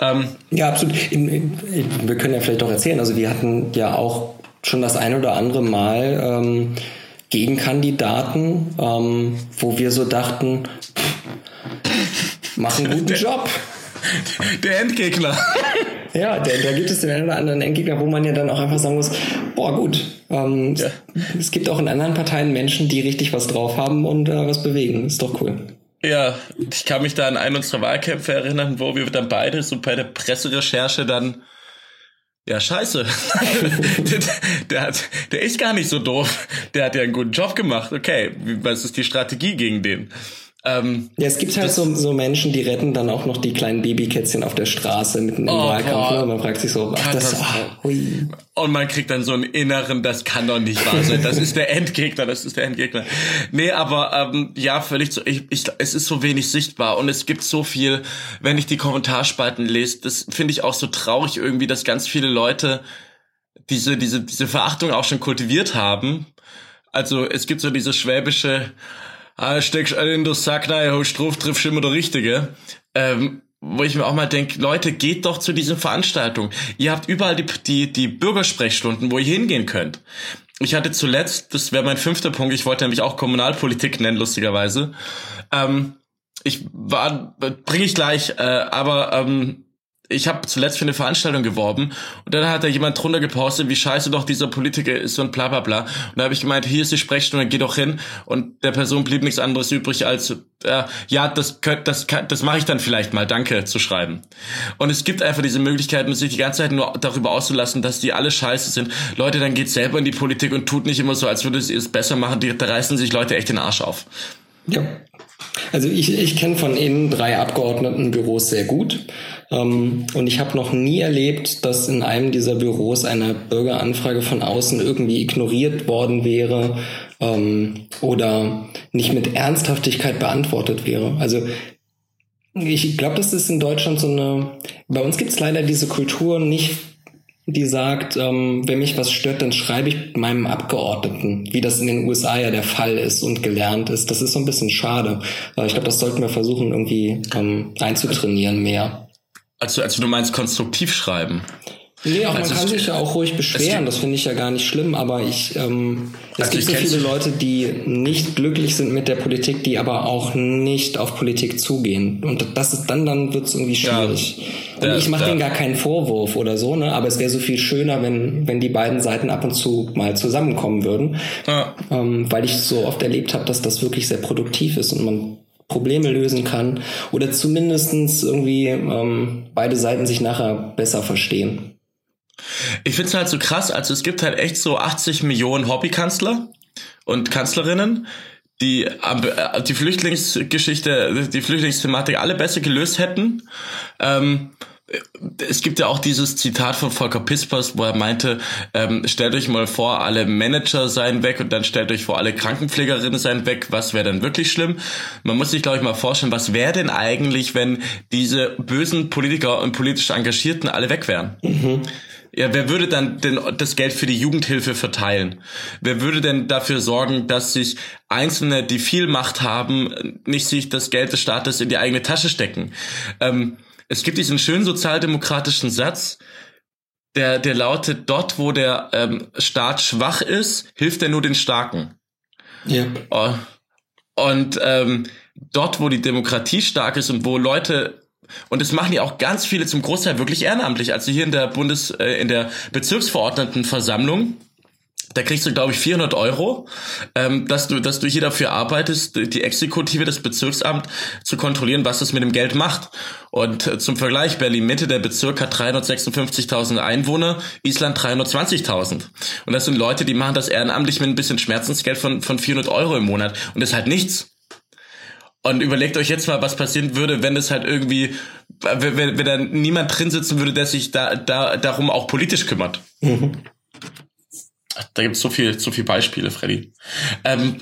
Ähm, ja, absolut. Wir können ja vielleicht auch erzählen, also wir hatten ja auch schon das ein oder andere Mal ähm, Gegenkandidaten, ähm, wo wir so dachten, mach einen guten Job. Der Endgegner. Ja, der, da gibt es den einen oder anderen Endgegner, wo man ja dann auch einfach sagen muss, boah gut, ähm, ja. es gibt auch in anderen Parteien Menschen, die richtig was drauf haben und äh, was bewegen. Ist doch cool. Ja, ich kann mich da an einen unserer Wahlkämpfe erinnern, wo wir dann beide so bei der Presserecherche dann ja, scheiße. der, der, hat, der ist gar nicht so doof. Der hat ja einen guten Job gemacht. Okay, was ist die Strategie gegen den? Ähm, ja, es gibt halt so, so Menschen, die retten dann auch noch die kleinen Babykätzchen auf der Straße mitten im oh, Wahlkampf. Ne? Man fragt sich so, ach, das, hui. Und man kriegt dann so einen inneren, das kann doch nicht wahr sein. Das ist der Endgegner, das ist der Endgegner. Nee, aber ähm, ja, völlig so. Ich, ich, es ist so wenig sichtbar und es gibt so viel, wenn ich die Kommentarspalten lese, das finde ich auch so traurig irgendwie, dass ganz viele Leute diese, diese, diese Verachtung auch schon kultiviert haben. Also es gibt so diese schwäbische ah, steckst alle in der Sack rein, holst drauf, triffst immer der Richtige. Ähm, wo ich mir auch mal denke, Leute, geht doch zu diesen Veranstaltungen. Ihr habt überall die, die, die Bürgersprechstunden, wo ihr hingehen könnt. Ich hatte zuletzt, das wäre mein fünfter Punkt, ich wollte nämlich auch Kommunalpolitik nennen, lustigerweise. Ähm, ich war, bringe ich gleich, äh, aber ähm, ich habe zuletzt für eine Veranstaltung geworben und dann hat da jemand drunter gepostet, wie scheiße doch dieser Politiker ist und bla bla bla. Und da habe ich gemeint, hier ist die Sprechstunde, geh doch hin. Und der Person blieb nichts anderes übrig, als äh, ja, das könnt, das das mache ich dann vielleicht mal, danke zu schreiben. Und es gibt einfach diese Möglichkeit, sich die ganze Zeit nur darüber auszulassen, dass die alle scheiße sind. Leute, dann geht selber in die Politik und tut nicht immer so, als würde sie es besser machen. Die, da reißen sich Leute echt den Arsch auf. Ja. Also ich, ich kenne von Ihnen drei Abgeordnetenbüros sehr gut. Ähm, und ich habe noch nie erlebt, dass in einem dieser Büros eine Bürgeranfrage von außen irgendwie ignoriert worden wäre ähm, oder nicht mit Ernsthaftigkeit beantwortet wäre. Also ich glaube, das ist in Deutschland so eine. Bei uns gibt es leider diese Kultur nicht die sagt, ähm, wenn mich was stört, dann schreibe ich meinem Abgeordneten, wie das in den USA ja der Fall ist und gelernt ist. Das ist so ein bisschen schade. ich glaube, das sollten wir versuchen, irgendwie ähm, einzutrainieren mehr. Also, also du meinst konstruktiv schreiben? Nee, auch also man kann sich ja auch ruhig beschweren, das finde ich ja gar nicht schlimm, aber ich, ähm, es also gibt so viele Leute, die nicht glücklich sind mit der Politik, die aber auch nicht auf Politik zugehen. Und das ist dann, dann wird es irgendwie schwierig. Ja, und ich mache denen gar keinen Vorwurf oder so, ne? Aber es wäre so viel schöner, wenn, wenn die beiden Seiten ab und zu mal zusammenkommen würden. Ja. Ähm, weil ich so oft erlebt habe, dass das wirklich sehr produktiv ist und man Probleme lösen kann oder zumindestens irgendwie ähm, beide Seiten sich nachher besser verstehen. Ich finde es halt so krass, also es gibt halt echt so 80 Millionen Hobbykanzler und Kanzlerinnen, die äh, die Flüchtlingsgeschichte, die Flüchtlingsthematik alle besser gelöst hätten. Ähm, es gibt ja auch dieses Zitat von Volker Pispers, wo er meinte, ähm, stellt euch mal vor, alle Manager seien weg und dann stellt euch vor, alle Krankenpflegerinnen seien weg. Was wäre dann wirklich schlimm? Man muss sich, glaube ich, mal vorstellen, was wäre denn eigentlich, wenn diese bösen Politiker und politisch Engagierten alle weg wären? Mhm. Ja, wer würde dann denn das Geld für die Jugendhilfe verteilen? Wer würde denn dafür sorgen, dass sich Einzelne, die viel Macht haben, nicht sich das Geld des Staates in die eigene Tasche stecken? Ähm, es gibt diesen schönen sozialdemokratischen Satz, der, der lautet, dort wo der ähm, Staat schwach ist, hilft er nur den Starken. Ja. Oh. Und ähm, dort, wo die Demokratie stark ist und wo Leute und das machen ja auch ganz viele zum Großteil wirklich ehrenamtlich. Also hier in der Bundes, äh, in der Bezirksverordnetenversammlung, da kriegst du, glaube ich, 400 Euro, ähm, dass du, dass du hier dafür arbeitest, die Exekutive des Bezirksamt zu kontrollieren, was das mit dem Geld macht. Und äh, zum Vergleich, Berlin-Mitte, der Bezirk hat 356.000 Einwohner, Island 320.000. Und das sind Leute, die machen das ehrenamtlich mit ein bisschen Schmerzensgeld von, von 400 Euro im Monat. Und das ist halt nichts. Und überlegt euch jetzt mal, was passieren würde, wenn es halt irgendwie, wenn, wenn da niemand drin sitzen würde, der sich da, da darum auch politisch kümmert. Mhm. Da gibt es so viel, so viel Beispiele, Freddy. Ähm,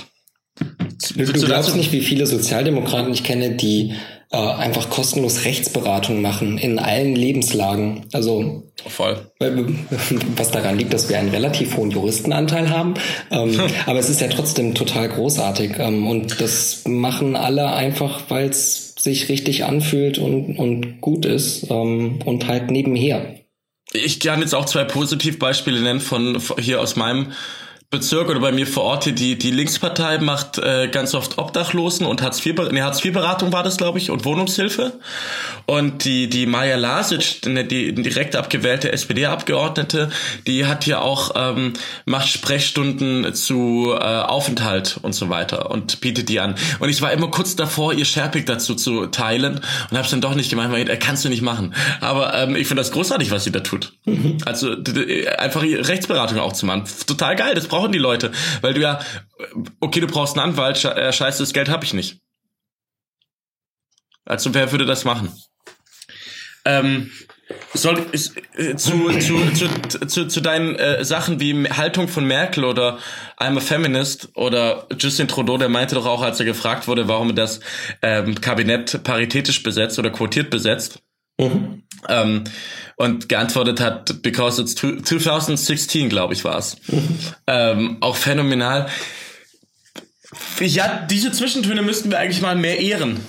du, du glaubst nicht, wie viele Sozialdemokraten ich kenne, die äh, einfach kostenlos Rechtsberatung machen in allen Lebenslagen. Also voll. Was daran liegt, dass wir einen relativ hohen Juristenanteil haben. Ähm, aber es ist ja trotzdem total großartig. Ähm, und das machen alle einfach, weil es sich richtig anfühlt und, und gut ist ähm, und halt nebenher. Ich kann jetzt auch zwei Positivbeispiele nennen von, von hier aus meinem Bezirk oder bei mir vor Ort hier die, die Linkspartei macht äh, ganz oft Obdachlosen und Hartz IV, nee, Hartz IV Beratung war das, glaube ich, und Wohnungshilfe. Und die, die Maja Lasic, die direkt abgewählte SPD-Abgeordnete, die hat hier auch, ähm, macht Sprechstunden zu äh, Aufenthalt und so weiter und bietet die an. Und ich war immer kurz davor, ihr Sherpick dazu zu teilen und habe es dann doch nicht gemacht, weil äh, kannst du nicht machen. Aber ähm, ich finde das großartig, was sie da tut. Mhm. Also einfach Rechtsberatung auch zu machen. Total geil, das brauchen die Leute. Weil du ja, okay, du brauchst einen Anwalt, äh, scheiße, das Geld habe ich nicht. Also wer würde das machen? Ähm, soll ist, äh, zu, zu, zu, zu, zu deinen äh, Sachen wie Haltung von Merkel oder I'm a Feminist oder Justin Trudeau, der meinte doch auch, als er gefragt wurde, warum er das ähm, Kabinett paritätisch besetzt oder quotiert besetzt. Mhm. Ähm, und geantwortet hat, because it's 2016, glaube ich, war es. Mhm. Ähm, auch phänomenal. Ja, diese Zwischentöne müssten wir eigentlich mal mehr ehren.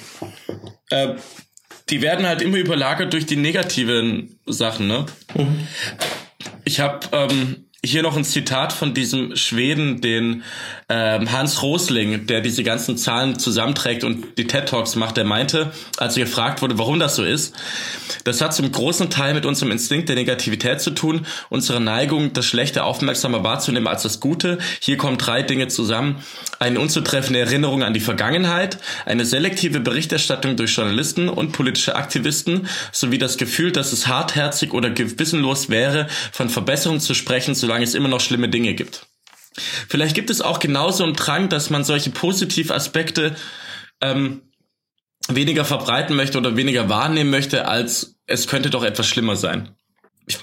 Äh, die werden halt immer überlagert durch die negativen Sachen, ne? Mhm. Ich habe ähm, hier noch ein Zitat von diesem Schweden, den ähm, Hans Rosling, der diese ganzen Zahlen zusammenträgt und die TED Talks macht, der meinte, als er gefragt wurde, warum das so ist, das hat zum großen Teil mit unserem Instinkt der Negativität zu tun, unsere Neigung, das Schlechte aufmerksamer wahrzunehmen als das Gute. Hier kommen drei Dinge zusammen. Eine unzutreffende Erinnerung an die Vergangenheit, eine selektive Berichterstattung durch Journalisten und politische Aktivisten, sowie das Gefühl, dass es hartherzig oder gewissenlos wäre, von Verbesserungen zu sprechen, solange es immer noch schlimme Dinge gibt. Vielleicht gibt es auch genauso einen Drang, dass man solche Positivaspekte ähm, weniger verbreiten möchte oder weniger wahrnehmen möchte, als es könnte doch etwas schlimmer sein. Ich,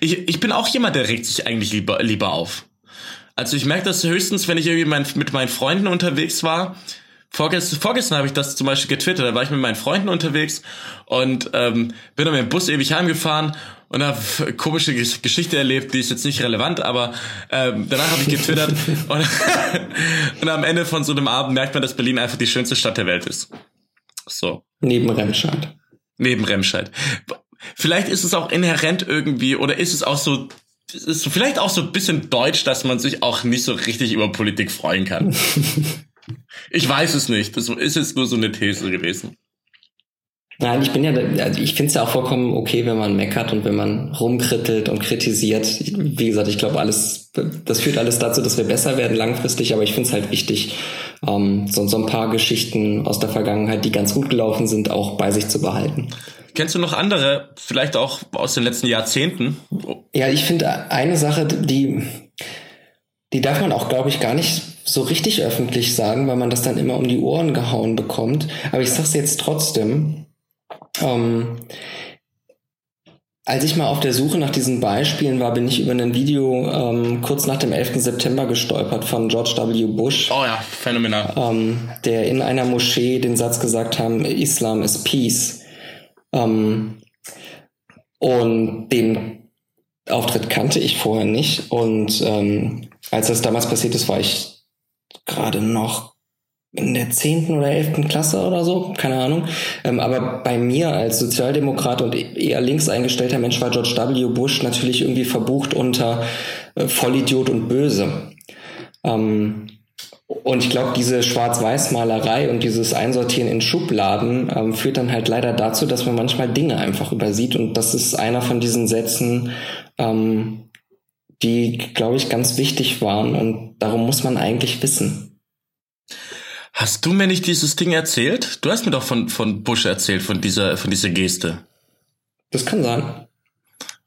ich, ich bin auch jemand, der regt sich eigentlich lieber, lieber auf. Also ich merke das höchstens, wenn ich irgendwie mein, mit meinen Freunden unterwegs war. Vorgestern, vorgestern habe ich das zum Beispiel getwittert. Da war ich mit meinen Freunden unterwegs und ähm, bin dann mit dem Bus ewig heimgefahren und habe komische Geschichte erlebt, die ist jetzt nicht relevant, aber ähm, danach habe ich getwittert und, und am Ende von so einem Abend merkt man, dass Berlin einfach die schönste Stadt der Welt ist. So. Neben Remscheid. Neben Remscheid. Vielleicht ist es auch inhärent irgendwie oder ist es auch so ist vielleicht auch so ein bisschen deutsch, dass man sich auch nicht so richtig über Politik freuen kann. Ich weiß es nicht. Das ist jetzt nur so eine These gewesen. Nein, ich bin ja, also ich finde es ja auch vollkommen okay, wenn man meckert und wenn man rumkrittelt und kritisiert. Wie gesagt, ich glaube, alles, das führt alles dazu, dass wir besser werden langfristig, aber ich finde es halt wichtig, ähm, so, so ein paar Geschichten aus der Vergangenheit, die ganz gut gelaufen sind, auch bei sich zu behalten. Kennst du noch andere, vielleicht auch aus den letzten Jahrzehnten? Ja, ich finde eine Sache, die, die darf man auch, glaube ich, gar nicht so richtig öffentlich sagen, weil man das dann immer um die Ohren gehauen bekommt. Aber ich sage es jetzt trotzdem. Ähm, als ich mal auf der Suche nach diesen Beispielen war, bin ich über ein Video ähm, kurz nach dem 11. September gestolpert von George W. Bush. Oh ja, phänomenal. Ähm, der in einer Moschee den Satz gesagt haben, Islam is Peace. Ähm, und den Auftritt kannte ich vorher nicht. Und ähm, als das damals passiert ist, war ich gerade noch in der zehnten oder elften Klasse oder so, keine Ahnung. Ähm, aber bei mir als Sozialdemokrat und eher links eingestellter Mensch war George W. Bush natürlich irgendwie verbucht unter äh, Vollidiot und Böse. Ähm, und ich glaube, diese Schwarz-Weiß-Malerei und dieses Einsortieren in Schubladen ähm, führt dann halt leider dazu, dass man manchmal Dinge einfach übersieht. Und das ist einer von diesen Sätzen, ähm, die, glaube ich, ganz wichtig waren. Und darum muss man eigentlich wissen. Hast du mir nicht dieses Ding erzählt? Du hast mir doch von, von Bush erzählt, von dieser, von dieser Geste. Das kann sein.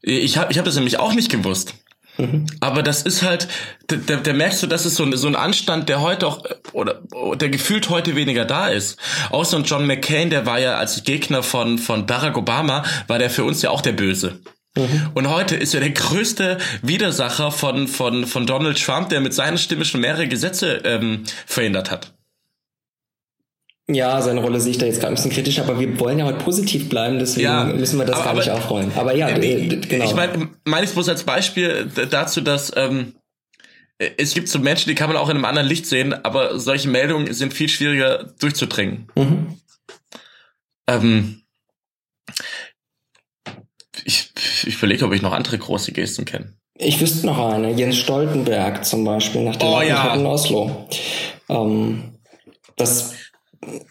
Ich habe ich hab das nämlich auch nicht gewusst. Mhm. Aber das ist halt, da, da merkst du, das ist so ein, so ein Anstand, der heute auch, oder der gefühlt heute weniger da ist. Ein John McCain, der war ja als Gegner von, von Barack Obama, war der für uns ja auch der Böse. Mhm. Und heute ist er der größte Widersacher von, von, von Donald Trump, der mit seiner Stimme schon mehrere Gesetze ähm, verhindert hat. Ja, seine Rolle sehe ich da jetzt gerade ein bisschen kritisch, aber wir wollen ja heute positiv bleiben, deswegen ja, müssen wir das aber, gar nicht aber, aufrollen. Aber ja, äh, genau. Ich meine, meine ich bloß als Beispiel dazu, dass ähm, es gibt so Menschen, die kann man auch in einem anderen Licht sehen, aber solche Meldungen sind viel schwieriger durchzudringen. Mhm. Ähm, ich, ich überlege, ob ich noch andere große Gesten kenne. Ich wüsste noch eine, Jens Stoltenberg zum Beispiel, nach dem oh, ja. in Oslo. Ähm, das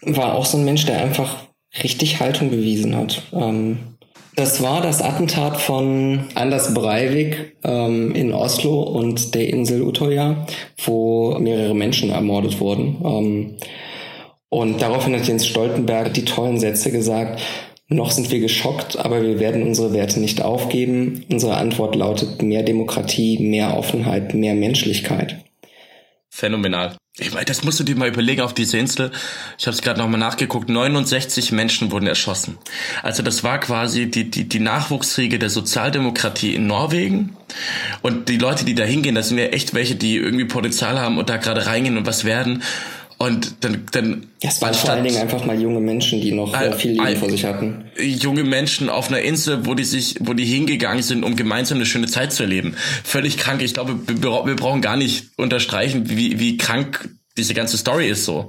war auch so ein Mensch, der einfach richtig Haltung bewiesen hat. Ähm, das war das Attentat von Anders Breivik ähm, in Oslo und der Insel Utøya, wo mehrere Menschen ermordet wurden. Ähm, und daraufhin hat Jens Stoltenberg die tollen Sätze gesagt, noch sind wir geschockt, aber wir werden unsere Werte nicht aufgeben. Unsere Antwort lautet mehr Demokratie, mehr Offenheit, mehr Menschlichkeit. Phänomenal. Ich meine, das musst du dir mal überlegen auf diese Insel. Ich habe es gerade nochmal nachgeguckt. 69 Menschen wurden erschossen. Also das war quasi die, die, die Nachwuchsriege der Sozialdemokratie in Norwegen. Und die Leute, die da hingehen, das sind ja echt welche, die irgendwie Potenzial haben und da gerade reingehen und was werden. Und dann, dann ja, es waren vor allen Dingen einfach mal junge Menschen, die noch äh, viel Leben äh, vor sich hatten. Junge Menschen auf einer Insel, wo die sich, wo die hingegangen sind, um gemeinsam eine schöne Zeit zu erleben. Völlig krank. Ich glaube, wir, brauchen gar nicht unterstreichen, wie, wie krank diese ganze Story ist so.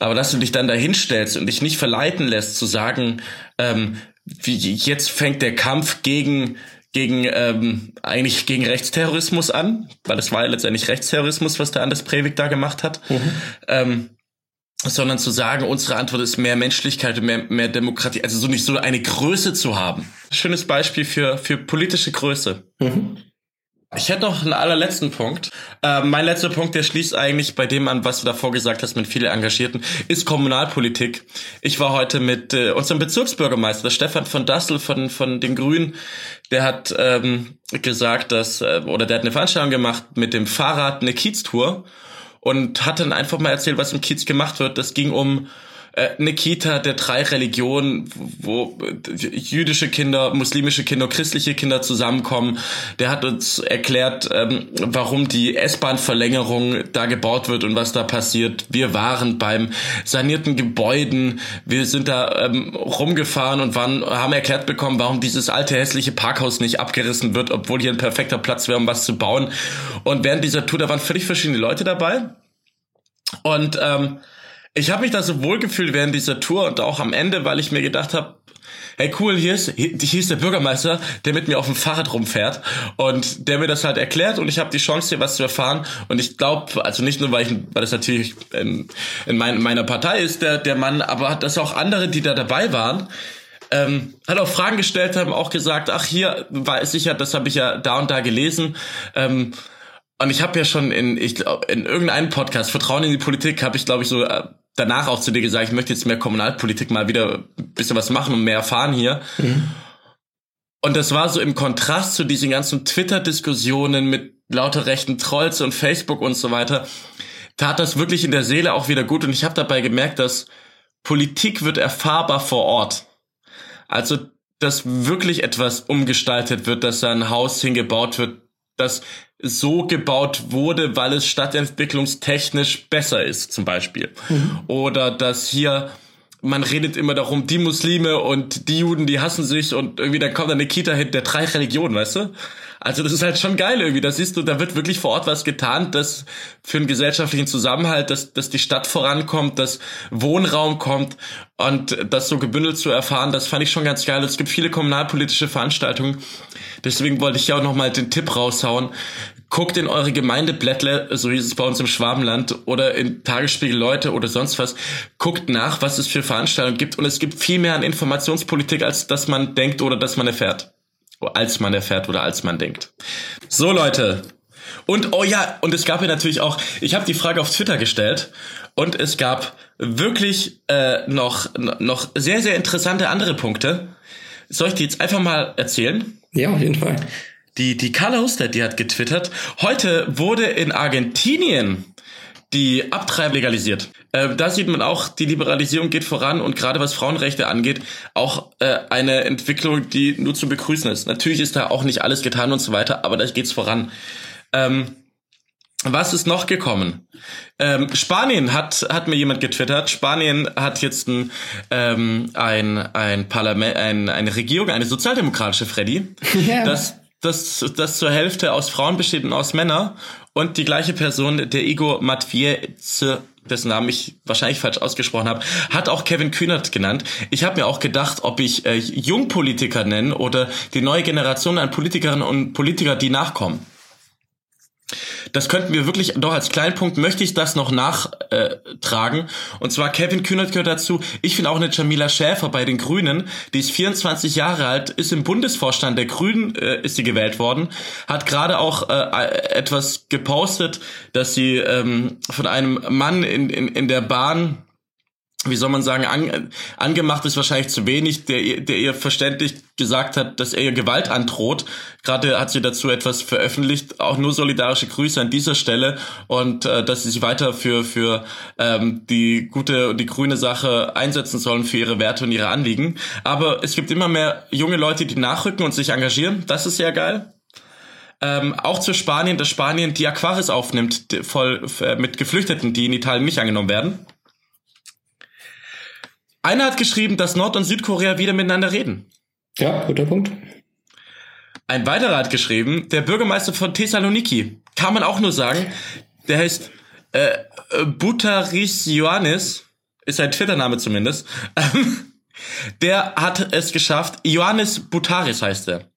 Aber dass du dich dann da hinstellst und dich nicht verleiten lässt zu sagen, ähm, wie jetzt fängt der Kampf gegen gegen ähm, eigentlich gegen Rechtsterrorismus an, weil es war ja letztendlich Rechtsterrorismus, was der Anders Breivik da gemacht hat. Mhm. Ähm, sondern zu sagen, unsere Antwort ist mehr Menschlichkeit, mehr, mehr Demokratie, also so nicht so eine Größe zu haben. Schönes Beispiel für, für politische Größe. Mhm. Ich hätte noch einen allerletzten Punkt. Äh, mein letzter Punkt, der schließt eigentlich bei dem an, was du davor gesagt hast mit vielen Engagierten, ist Kommunalpolitik. Ich war heute mit äh, unserem Bezirksbürgermeister Stefan von Dassel von, von den Grünen. Der hat ähm, gesagt, dass, äh, oder der hat eine Veranstaltung gemacht mit dem Fahrrad, eine Kieztour und hat dann einfach mal erzählt, was im Kiez gemacht wird. Das ging um äh, eine Kita der drei Religionen, wo jüdische Kinder, muslimische Kinder, christliche Kinder zusammenkommen. Der hat uns erklärt, ähm, warum die S-Bahn-Verlängerung da gebaut wird und was da passiert. Wir waren beim sanierten Gebäuden, wir sind da ähm, rumgefahren und waren, haben erklärt bekommen, warum dieses alte hässliche Parkhaus nicht abgerissen wird, obwohl hier ein perfekter Platz wäre, um was zu bauen. Und während dieser Tour, da waren völlig verschiedene Leute dabei. Und ähm, ich habe mich da so wohl gefühlt während dieser Tour und auch am Ende, weil ich mir gedacht habe, hey cool, hier ist, hier, ist der Bürgermeister, der mit mir auf dem Fahrrad rumfährt und der mir das halt erklärt und ich habe die Chance hier was zu erfahren. Und ich glaube, also nicht nur, weil ich, weil das natürlich in, in, mein, meiner Partei ist, der, der Mann, aber dass auch andere, die da dabei waren, ähm, hat auch Fragen gestellt haben, auch gesagt, ach hier, weiß ich ja, das habe ich ja da und da gelesen, ähm, und ich habe ja schon in, ich in irgendeinem Podcast, Vertrauen in die Politik, habe ich, glaube ich, so äh, danach auch zu dir gesagt, ich möchte jetzt mehr Kommunalpolitik mal wieder ein bisschen was machen und mehr erfahren hier. Mhm. Und das war so im Kontrast zu diesen ganzen Twitter-Diskussionen mit lauter rechten Trolls und Facebook und so weiter, tat das wirklich in der Seele auch wieder gut. Und ich habe dabei gemerkt, dass Politik wird erfahrbar vor Ort. Also, dass wirklich etwas umgestaltet wird, dass da ein Haus hingebaut wird, das so gebaut wurde, weil es stadtentwicklungstechnisch besser ist, zum Beispiel. Mhm. Oder dass hier man redet immer darum, die Muslime und die Juden, die hassen sich und irgendwie dann kommt eine Kita hin der drei Religionen, weißt du? Also das ist halt schon geil irgendwie. Da siehst du, da wird wirklich vor Ort was getan, das für einen gesellschaftlichen Zusammenhalt, dass, dass die Stadt vorankommt, dass Wohnraum kommt und das so gebündelt zu erfahren, das fand ich schon ganz geil. Es gibt viele kommunalpolitische Veranstaltungen. Deswegen wollte ich ja auch nochmal den Tipp raushauen. Guckt in eure Gemeindeblättle, so hieß es bei uns im Schwabenland, oder in Tagesspiegel Leute oder sonst was. Guckt nach, was es für Veranstaltungen gibt. Und es gibt viel mehr an Informationspolitik, als dass man denkt oder dass man erfährt als man erfährt oder als man denkt. So Leute. Und oh ja, und es gab ja natürlich auch, ich habe die Frage auf Twitter gestellt und es gab wirklich äh, noch noch sehr sehr interessante andere Punkte. Soll ich die jetzt einfach mal erzählen? Ja, auf jeden Fall. Die die Carla Husted, die hat getwittert, heute wurde in Argentinien die Abtreibung legalisiert. Äh, da sieht man auch, die Liberalisierung geht voran und gerade was Frauenrechte angeht, auch äh, eine Entwicklung, die nur zu begrüßen ist. Natürlich ist da auch nicht alles getan und so weiter, aber da geht's voran. Ähm, was ist noch gekommen? Ähm, Spanien hat hat mir jemand getwittert. Spanien hat jetzt ein ähm, ein ein Parlament, ein, eine Regierung, eine sozialdemokratische Freddy, yeah. das das das zur Hälfte aus Frauen besteht und aus Männern und die gleiche Person, der Igor Matvieze dessen Namen ich wahrscheinlich falsch ausgesprochen habe, hat auch Kevin Kühnert genannt. Ich habe mir auch gedacht, ob ich äh, Jungpolitiker nenne oder die neue Generation an Politikerinnen und Politiker, die nachkommen das könnten wir wirklich, doch als kleinen Punkt möchte ich das noch nachtragen. Äh, und zwar Kevin Kühnert gehört dazu. Ich finde auch eine Jamila Schäfer bei den Grünen, die ist 24 Jahre alt, ist im Bundesvorstand der Grünen, äh, ist sie gewählt worden, hat gerade auch äh, etwas gepostet, dass sie ähm, von einem Mann in, in, in der Bahn wie soll man sagen, an, angemacht ist wahrscheinlich zu wenig, der, der ihr verständlich gesagt hat, dass er ihr Gewalt androht. Gerade hat sie dazu etwas veröffentlicht, auch nur solidarische Grüße an dieser Stelle und äh, dass sie sich weiter für, für ähm, die gute und die grüne Sache einsetzen sollen, für ihre Werte und ihre Anliegen. Aber es gibt immer mehr junge Leute, die nachrücken und sich engagieren. Das ist sehr geil. Ähm, auch zu Spanien, dass Spanien die Aquaris aufnimmt, voll äh, mit Geflüchteten, die in Italien nicht angenommen werden. Einer hat geschrieben, dass Nord- und Südkorea wieder miteinander reden. Ja, guter Punkt. Ein weiterer hat geschrieben, der Bürgermeister von Thessaloniki, kann man auch nur sagen, der heißt äh, Butaris Ioannis, ist sein Twitter-Name zumindest, der hat es geschafft, Ioannis Butaris heißt er.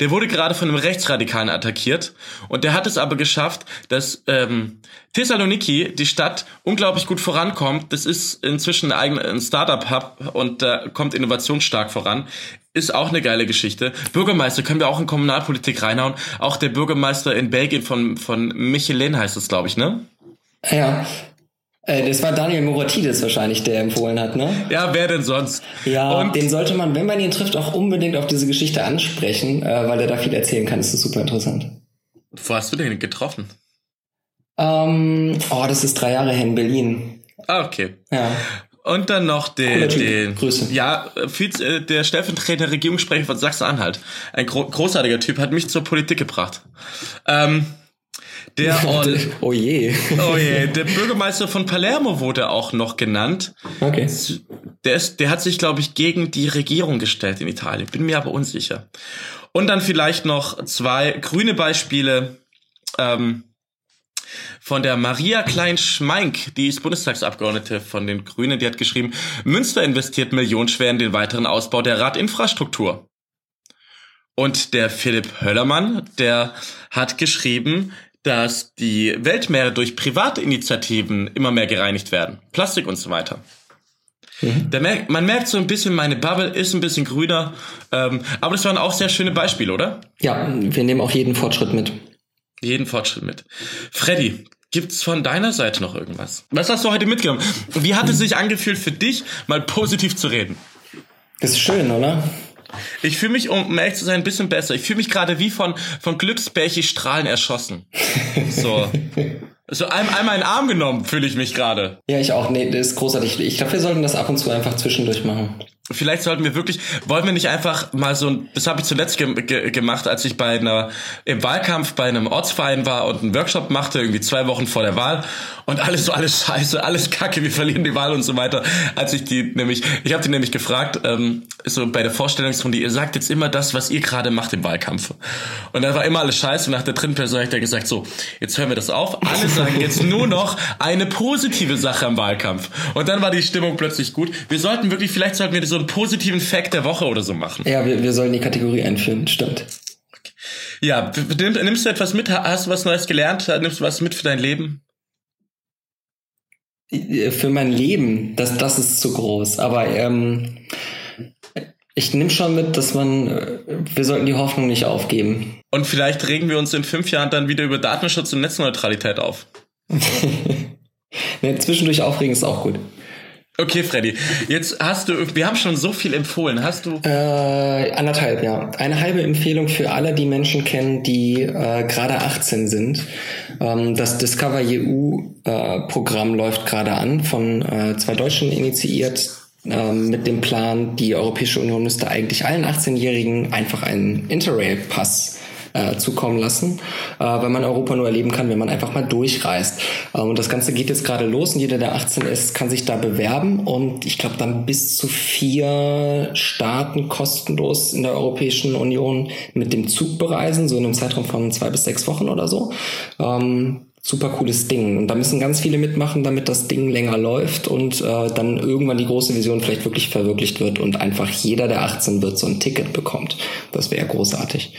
Der wurde gerade von einem Rechtsradikalen attackiert und der hat es aber geschafft, dass ähm, Thessaloniki, die Stadt, unglaublich gut vorankommt. Das ist inzwischen ein eigener Startup-Hub und da kommt Innovation stark voran. Ist auch eine geile Geschichte. Bürgermeister können wir auch in Kommunalpolitik reinhauen. Auch der Bürgermeister in Belgien von, von Michelin heißt es, glaube ich, ne? Ja, äh, das war Daniel Moratidis wahrscheinlich, der empfohlen hat, ne? Ja, wer denn sonst? Ja, und den sollte man, wenn man ihn trifft, auch unbedingt auf diese Geschichte ansprechen, äh, weil er da viel erzählen kann. Das ist super interessant. Wo hast du den getroffen? Ähm, oh, das ist drei Jahre her in Berlin. Ah, okay. Ja. Und dann noch den, den Grüße. ja, äh, der stellvertretende Regierungssprecher von Sachsen-Anhalt. Ein gro großartiger Typ, hat mich zur Politik gebracht. Ähm, der Ol oh je. Oh je. Der Bürgermeister von Palermo wurde auch noch genannt. Okay. Der, ist, der hat sich, glaube ich, gegen die Regierung gestellt in Italien. Bin mir aber unsicher. Und dann vielleicht noch zwei grüne Beispiele. Ähm, von der Maria Klein-Schmeink, die ist Bundestagsabgeordnete von den Grünen, die hat geschrieben, Münster investiert millionenschwer in den weiteren Ausbau der Radinfrastruktur. Und der Philipp Höllermann, der hat geschrieben, dass die Weltmeere durch Privatinitiativen immer mehr gereinigt werden. Plastik und so weiter. Mhm. Merkt, man merkt so ein bisschen, meine Bubble ist ein bisschen grüner. Ähm, aber das waren auch sehr schöne Beispiele, oder? Ja, wir nehmen auch jeden Fortschritt mit. Jeden Fortschritt mit. Freddy, gibt's von deiner Seite noch irgendwas? Was hast du heute mitgenommen? Wie hat es sich angefühlt für dich, mal positiv zu reden? Das ist schön, oder? Ich fühle mich, um ehrlich zu sein, ein bisschen besser. Ich fühle mich gerade wie von, von Glücksbärchi-Strahlen erschossen. So. So ein, einmal in den Arm genommen, fühle ich mich gerade. Ja, ich auch. Nee, das ist großartig. Ich glaube, wir sollten das ab und zu einfach zwischendurch machen. Vielleicht sollten wir wirklich, wollen wir nicht einfach mal so, das habe ich zuletzt ge ge gemacht, als ich bei einer, im Wahlkampf bei einem Ortsverein war und einen Workshop machte, irgendwie zwei Wochen vor der Wahl und alles so, alles scheiße, alles kacke, wir verlieren die Wahl und so weiter. Als ich die nämlich, ich habe die nämlich gefragt, ähm, so bei der Vorstellungsrunde, ihr sagt jetzt immer das, was ihr gerade macht im Wahlkampf. Und dann war immer alles scheiße und nach der dritten Person hat er gesagt, so, jetzt hören wir das auf, alle sagen jetzt nur noch eine positive Sache im Wahlkampf. Und dann war die Stimmung plötzlich gut. Wir sollten wirklich, vielleicht sollten wir das so einen positiven Fact der Woche oder so machen. Ja, wir, wir sollen die Kategorie einführen, stimmt. Ja, nimmst du etwas mit? Hast du was Neues gelernt? Nimmst du was mit für dein Leben? Für mein Leben, das, das ist zu groß. Aber ähm, ich nehme schon mit, dass man, äh, wir sollten die Hoffnung nicht aufgeben. Und vielleicht regen wir uns in fünf Jahren dann wieder über Datenschutz und Netzneutralität auf. nee, zwischendurch aufregen ist auch gut. Okay, Freddy. Jetzt hast du, wir haben schon so viel empfohlen. Hast du? Äh, anderthalb, ja. Eine halbe Empfehlung für alle, die Menschen kennen, die äh, gerade 18 sind. Ähm, das Discover EU äh, läuft gerade an, von äh, zwei Deutschen initiiert, äh, mit dem Plan, die Europäische Union müsste eigentlich allen 18-Jährigen einfach einen Interrail-Pass äh, zukommen lassen, äh, weil man Europa nur erleben kann, wenn man einfach mal durchreist. Äh, und das Ganze geht jetzt gerade los und jeder, der 18 ist, kann sich da bewerben und ich glaube dann bis zu vier Staaten kostenlos in der Europäischen Union mit dem Zug bereisen, so in einem Zeitraum von zwei bis sechs Wochen oder so. Ähm, super cooles Ding. Und da müssen ganz viele mitmachen, damit das Ding länger läuft und äh, dann irgendwann die große Vision vielleicht wirklich verwirklicht wird und einfach jeder, der 18 wird, so ein Ticket bekommt. Das wäre großartig.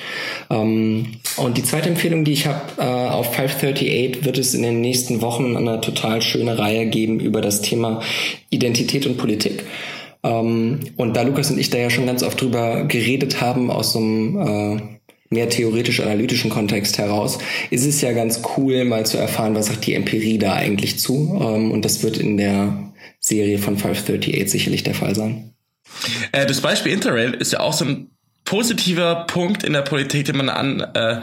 Ähm, und die zweite Empfehlung, die ich habe, äh, auf 538 wird es in den nächsten Wochen eine total schöne Reihe geben über das Thema Identität und Politik. Ähm, und da Lukas und ich da ja schon ganz oft drüber geredet haben aus so einem äh, mehr theoretisch-analytischen Kontext heraus, ist es ja ganz cool, mal zu erfahren, was sagt die Empirie da eigentlich zu. Ähm, und das wird in der Serie von 538 sicherlich der Fall sein. Äh, das Beispiel Interrail ist ja auch so ein positiver Punkt in der Politik, den man an, äh,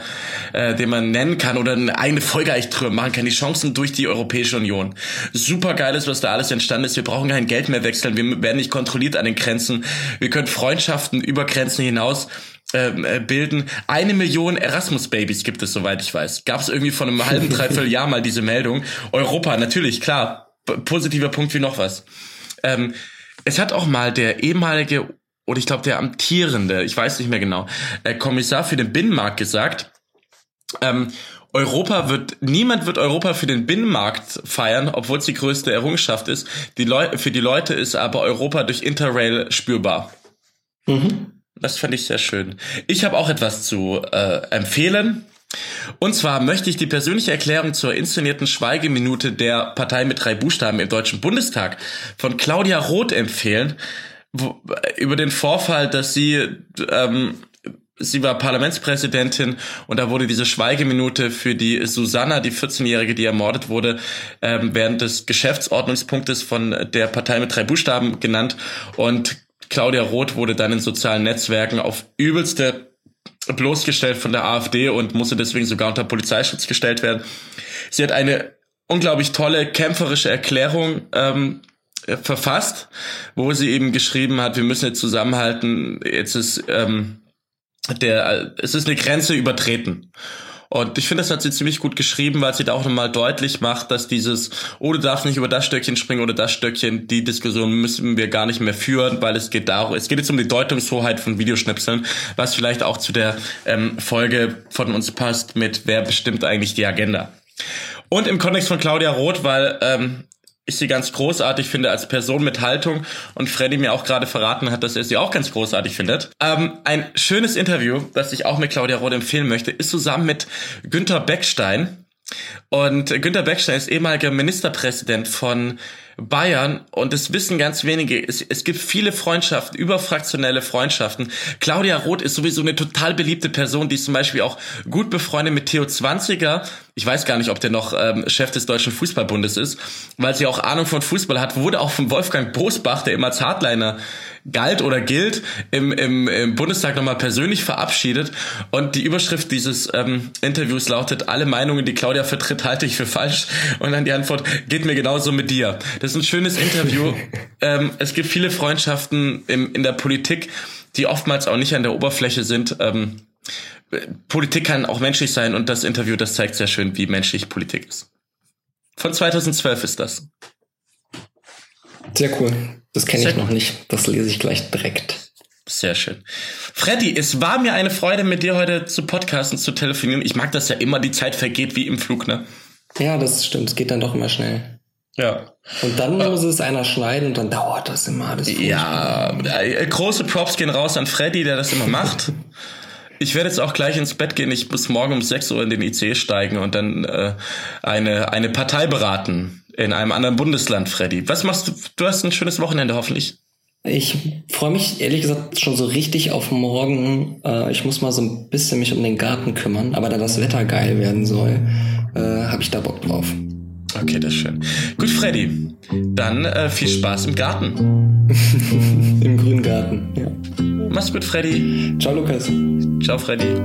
äh, den man nennen kann oder eine eigene Folge eigentlich drüber machen kann. Die Chancen durch die Europäische Union. Super geil ist, was da alles entstanden ist. Wir brauchen kein Geld mehr wechseln. Wir werden nicht kontrolliert an den Grenzen. Wir können Freundschaften über Grenzen hinaus äh, bilden. Eine Million Erasmus-Babys gibt es, soweit ich weiß. Gab es irgendwie vor einem halben, dreiviertel Jahr mal diese Meldung. Europa, natürlich, klar. Positiver Punkt wie noch was. Ähm, es hat auch mal der ehemalige oder ich glaube der amtierende, ich weiß nicht mehr genau, äh, Kommissar für den Binnenmarkt gesagt, ähm, Europa wird, niemand wird Europa für den Binnenmarkt feiern, obwohl es die größte Errungenschaft ist. Die Leu für die Leute ist aber Europa durch Interrail spürbar. Mhm. Das fand ich sehr schön. Ich habe auch etwas zu äh, empfehlen. Und zwar möchte ich die persönliche Erklärung zur inszenierten Schweigeminute der Partei mit drei Buchstaben im Deutschen Bundestag von Claudia Roth empfehlen wo, über den Vorfall, dass sie ähm, sie war Parlamentspräsidentin und da wurde diese Schweigeminute für die Susanna, die 14-Jährige, die ermordet wurde, ähm, während des Geschäftsordnungspunktes von der Partei mit drei Buchstaben genannt und Claudia Roth wurde dann in sozialen Netzwerken auf übelste bloßgestellt von der AfD und musste deswegen sogar unter Polizeischutz gestellt werden. Sie hat eine unglaublich tolle kämpferische Erklärung ähm, äh, verfasst, wo sie eben geschrieben hat, wir müssen jetzt zusammenhalten, jetzt ist ähm, der, es ist eine Grenze übertreten. Und ich finde, das hat sie ziemlich gut geschrieben, weil sie da auch nochmal deutlich macht, dass dieses, oh, du darfst nicht über das Stöckchen springen oder das Stöckchen, die Diskussion müssen wir gar nicht mehr führen, weil es geht darum, es geht jetzt um die Deutungshoheit von Videoschnipseln, was vielleicht auch zu der ähm, Folge von uns passt mit, wer bestimmt eigentlich die Agenda. Und im Kontext von Claudia Roth, weil ähm, ich sie ganz großartig finde als Person mit Haltung und Freddy mir auch gerade verraten hat, dass er sie auch ganz großartig findet. Ähm, ein schönes Interview, das ich auch mit Claudia Roth empfehlen möchte, ist zusammen mit Günter Beckstein. Und Günter Beckstein ist ehemaliger Ministerpräsident von Bayern und es wissen ganz wenige. Es, es gibt viele Freundschaften, überfraktionelle Freundschaften. Claudia Roth ist sowieso eine total beliebte Person, die ist zum Beispiel auch gut befreundet mit Theo Zwanziger. Ich weiß gar nicht, ob der noch ähm, Chef des Deutschen Fußballbundes ist, weil sie auch Ahnung von Fußball hat. Wurde auch von Wolfgang Bosbach, der immer als Hardliner galt oder gilt, im, im, im Bundestag nochmal persönlich verabschiedet. Und die Überschrift dieses ähm, Interviews lautet, alle Meinungen, die Claudia vertritt, halte ich für falsch. Und dann die Antwort, geht mir genauso mit dir. Das ist ein schönes Interview. ähm, es gibt viele Freundschaften im, in der Politik, die oftmals auch nicht an der Oberfläche sind. Ähm, Politik kann auch menschlich sein und das Interview, das zeigt sehr schön, wie menschlich Politik ist. Von 2012 ist das. Sehr cool. Das kenne ich noch nicht. Das lese ich gleich direkt. Sehr schön. Freddy, es war mir eine Freude, mit dir heute zu podcasten, zu telefonieren. Ich mag das ja immer, die Zeit vergeht wie im Flug, ne? Ja, das stimmt. Es geht dann doch immer schnell. Ja. Und dann äh, muss es einer schneiden und dann dauert das immer. Das ja, äh, große Props gehen raus an Freddy, der das immer macht. Ich werde jetzt auch gleich ins Bett gehen. Ich muss morgen um 6 Uhr in den IC steigen und dann äh, eine, eine Partei beraten in einem anderen Bundesland, Freddy. Was machst du? Du hast ein schönes Wochenende hoffentlich. Ich freue mich ehrlich gesagt schon so richtig auf morgen. Äh, ich muss mal so ein bisschen mich um den Garten kümmern, aber da das Wetter geil werden soll, äh, habe ich da Bock drauf. Okay, das ist schön. Gut, Freddy. Dann äh, viel Spaß im Garten. Im grünen Garten, ja. Mach's gut, Freddy. Ciao, Lukas. Ciao, Freddy.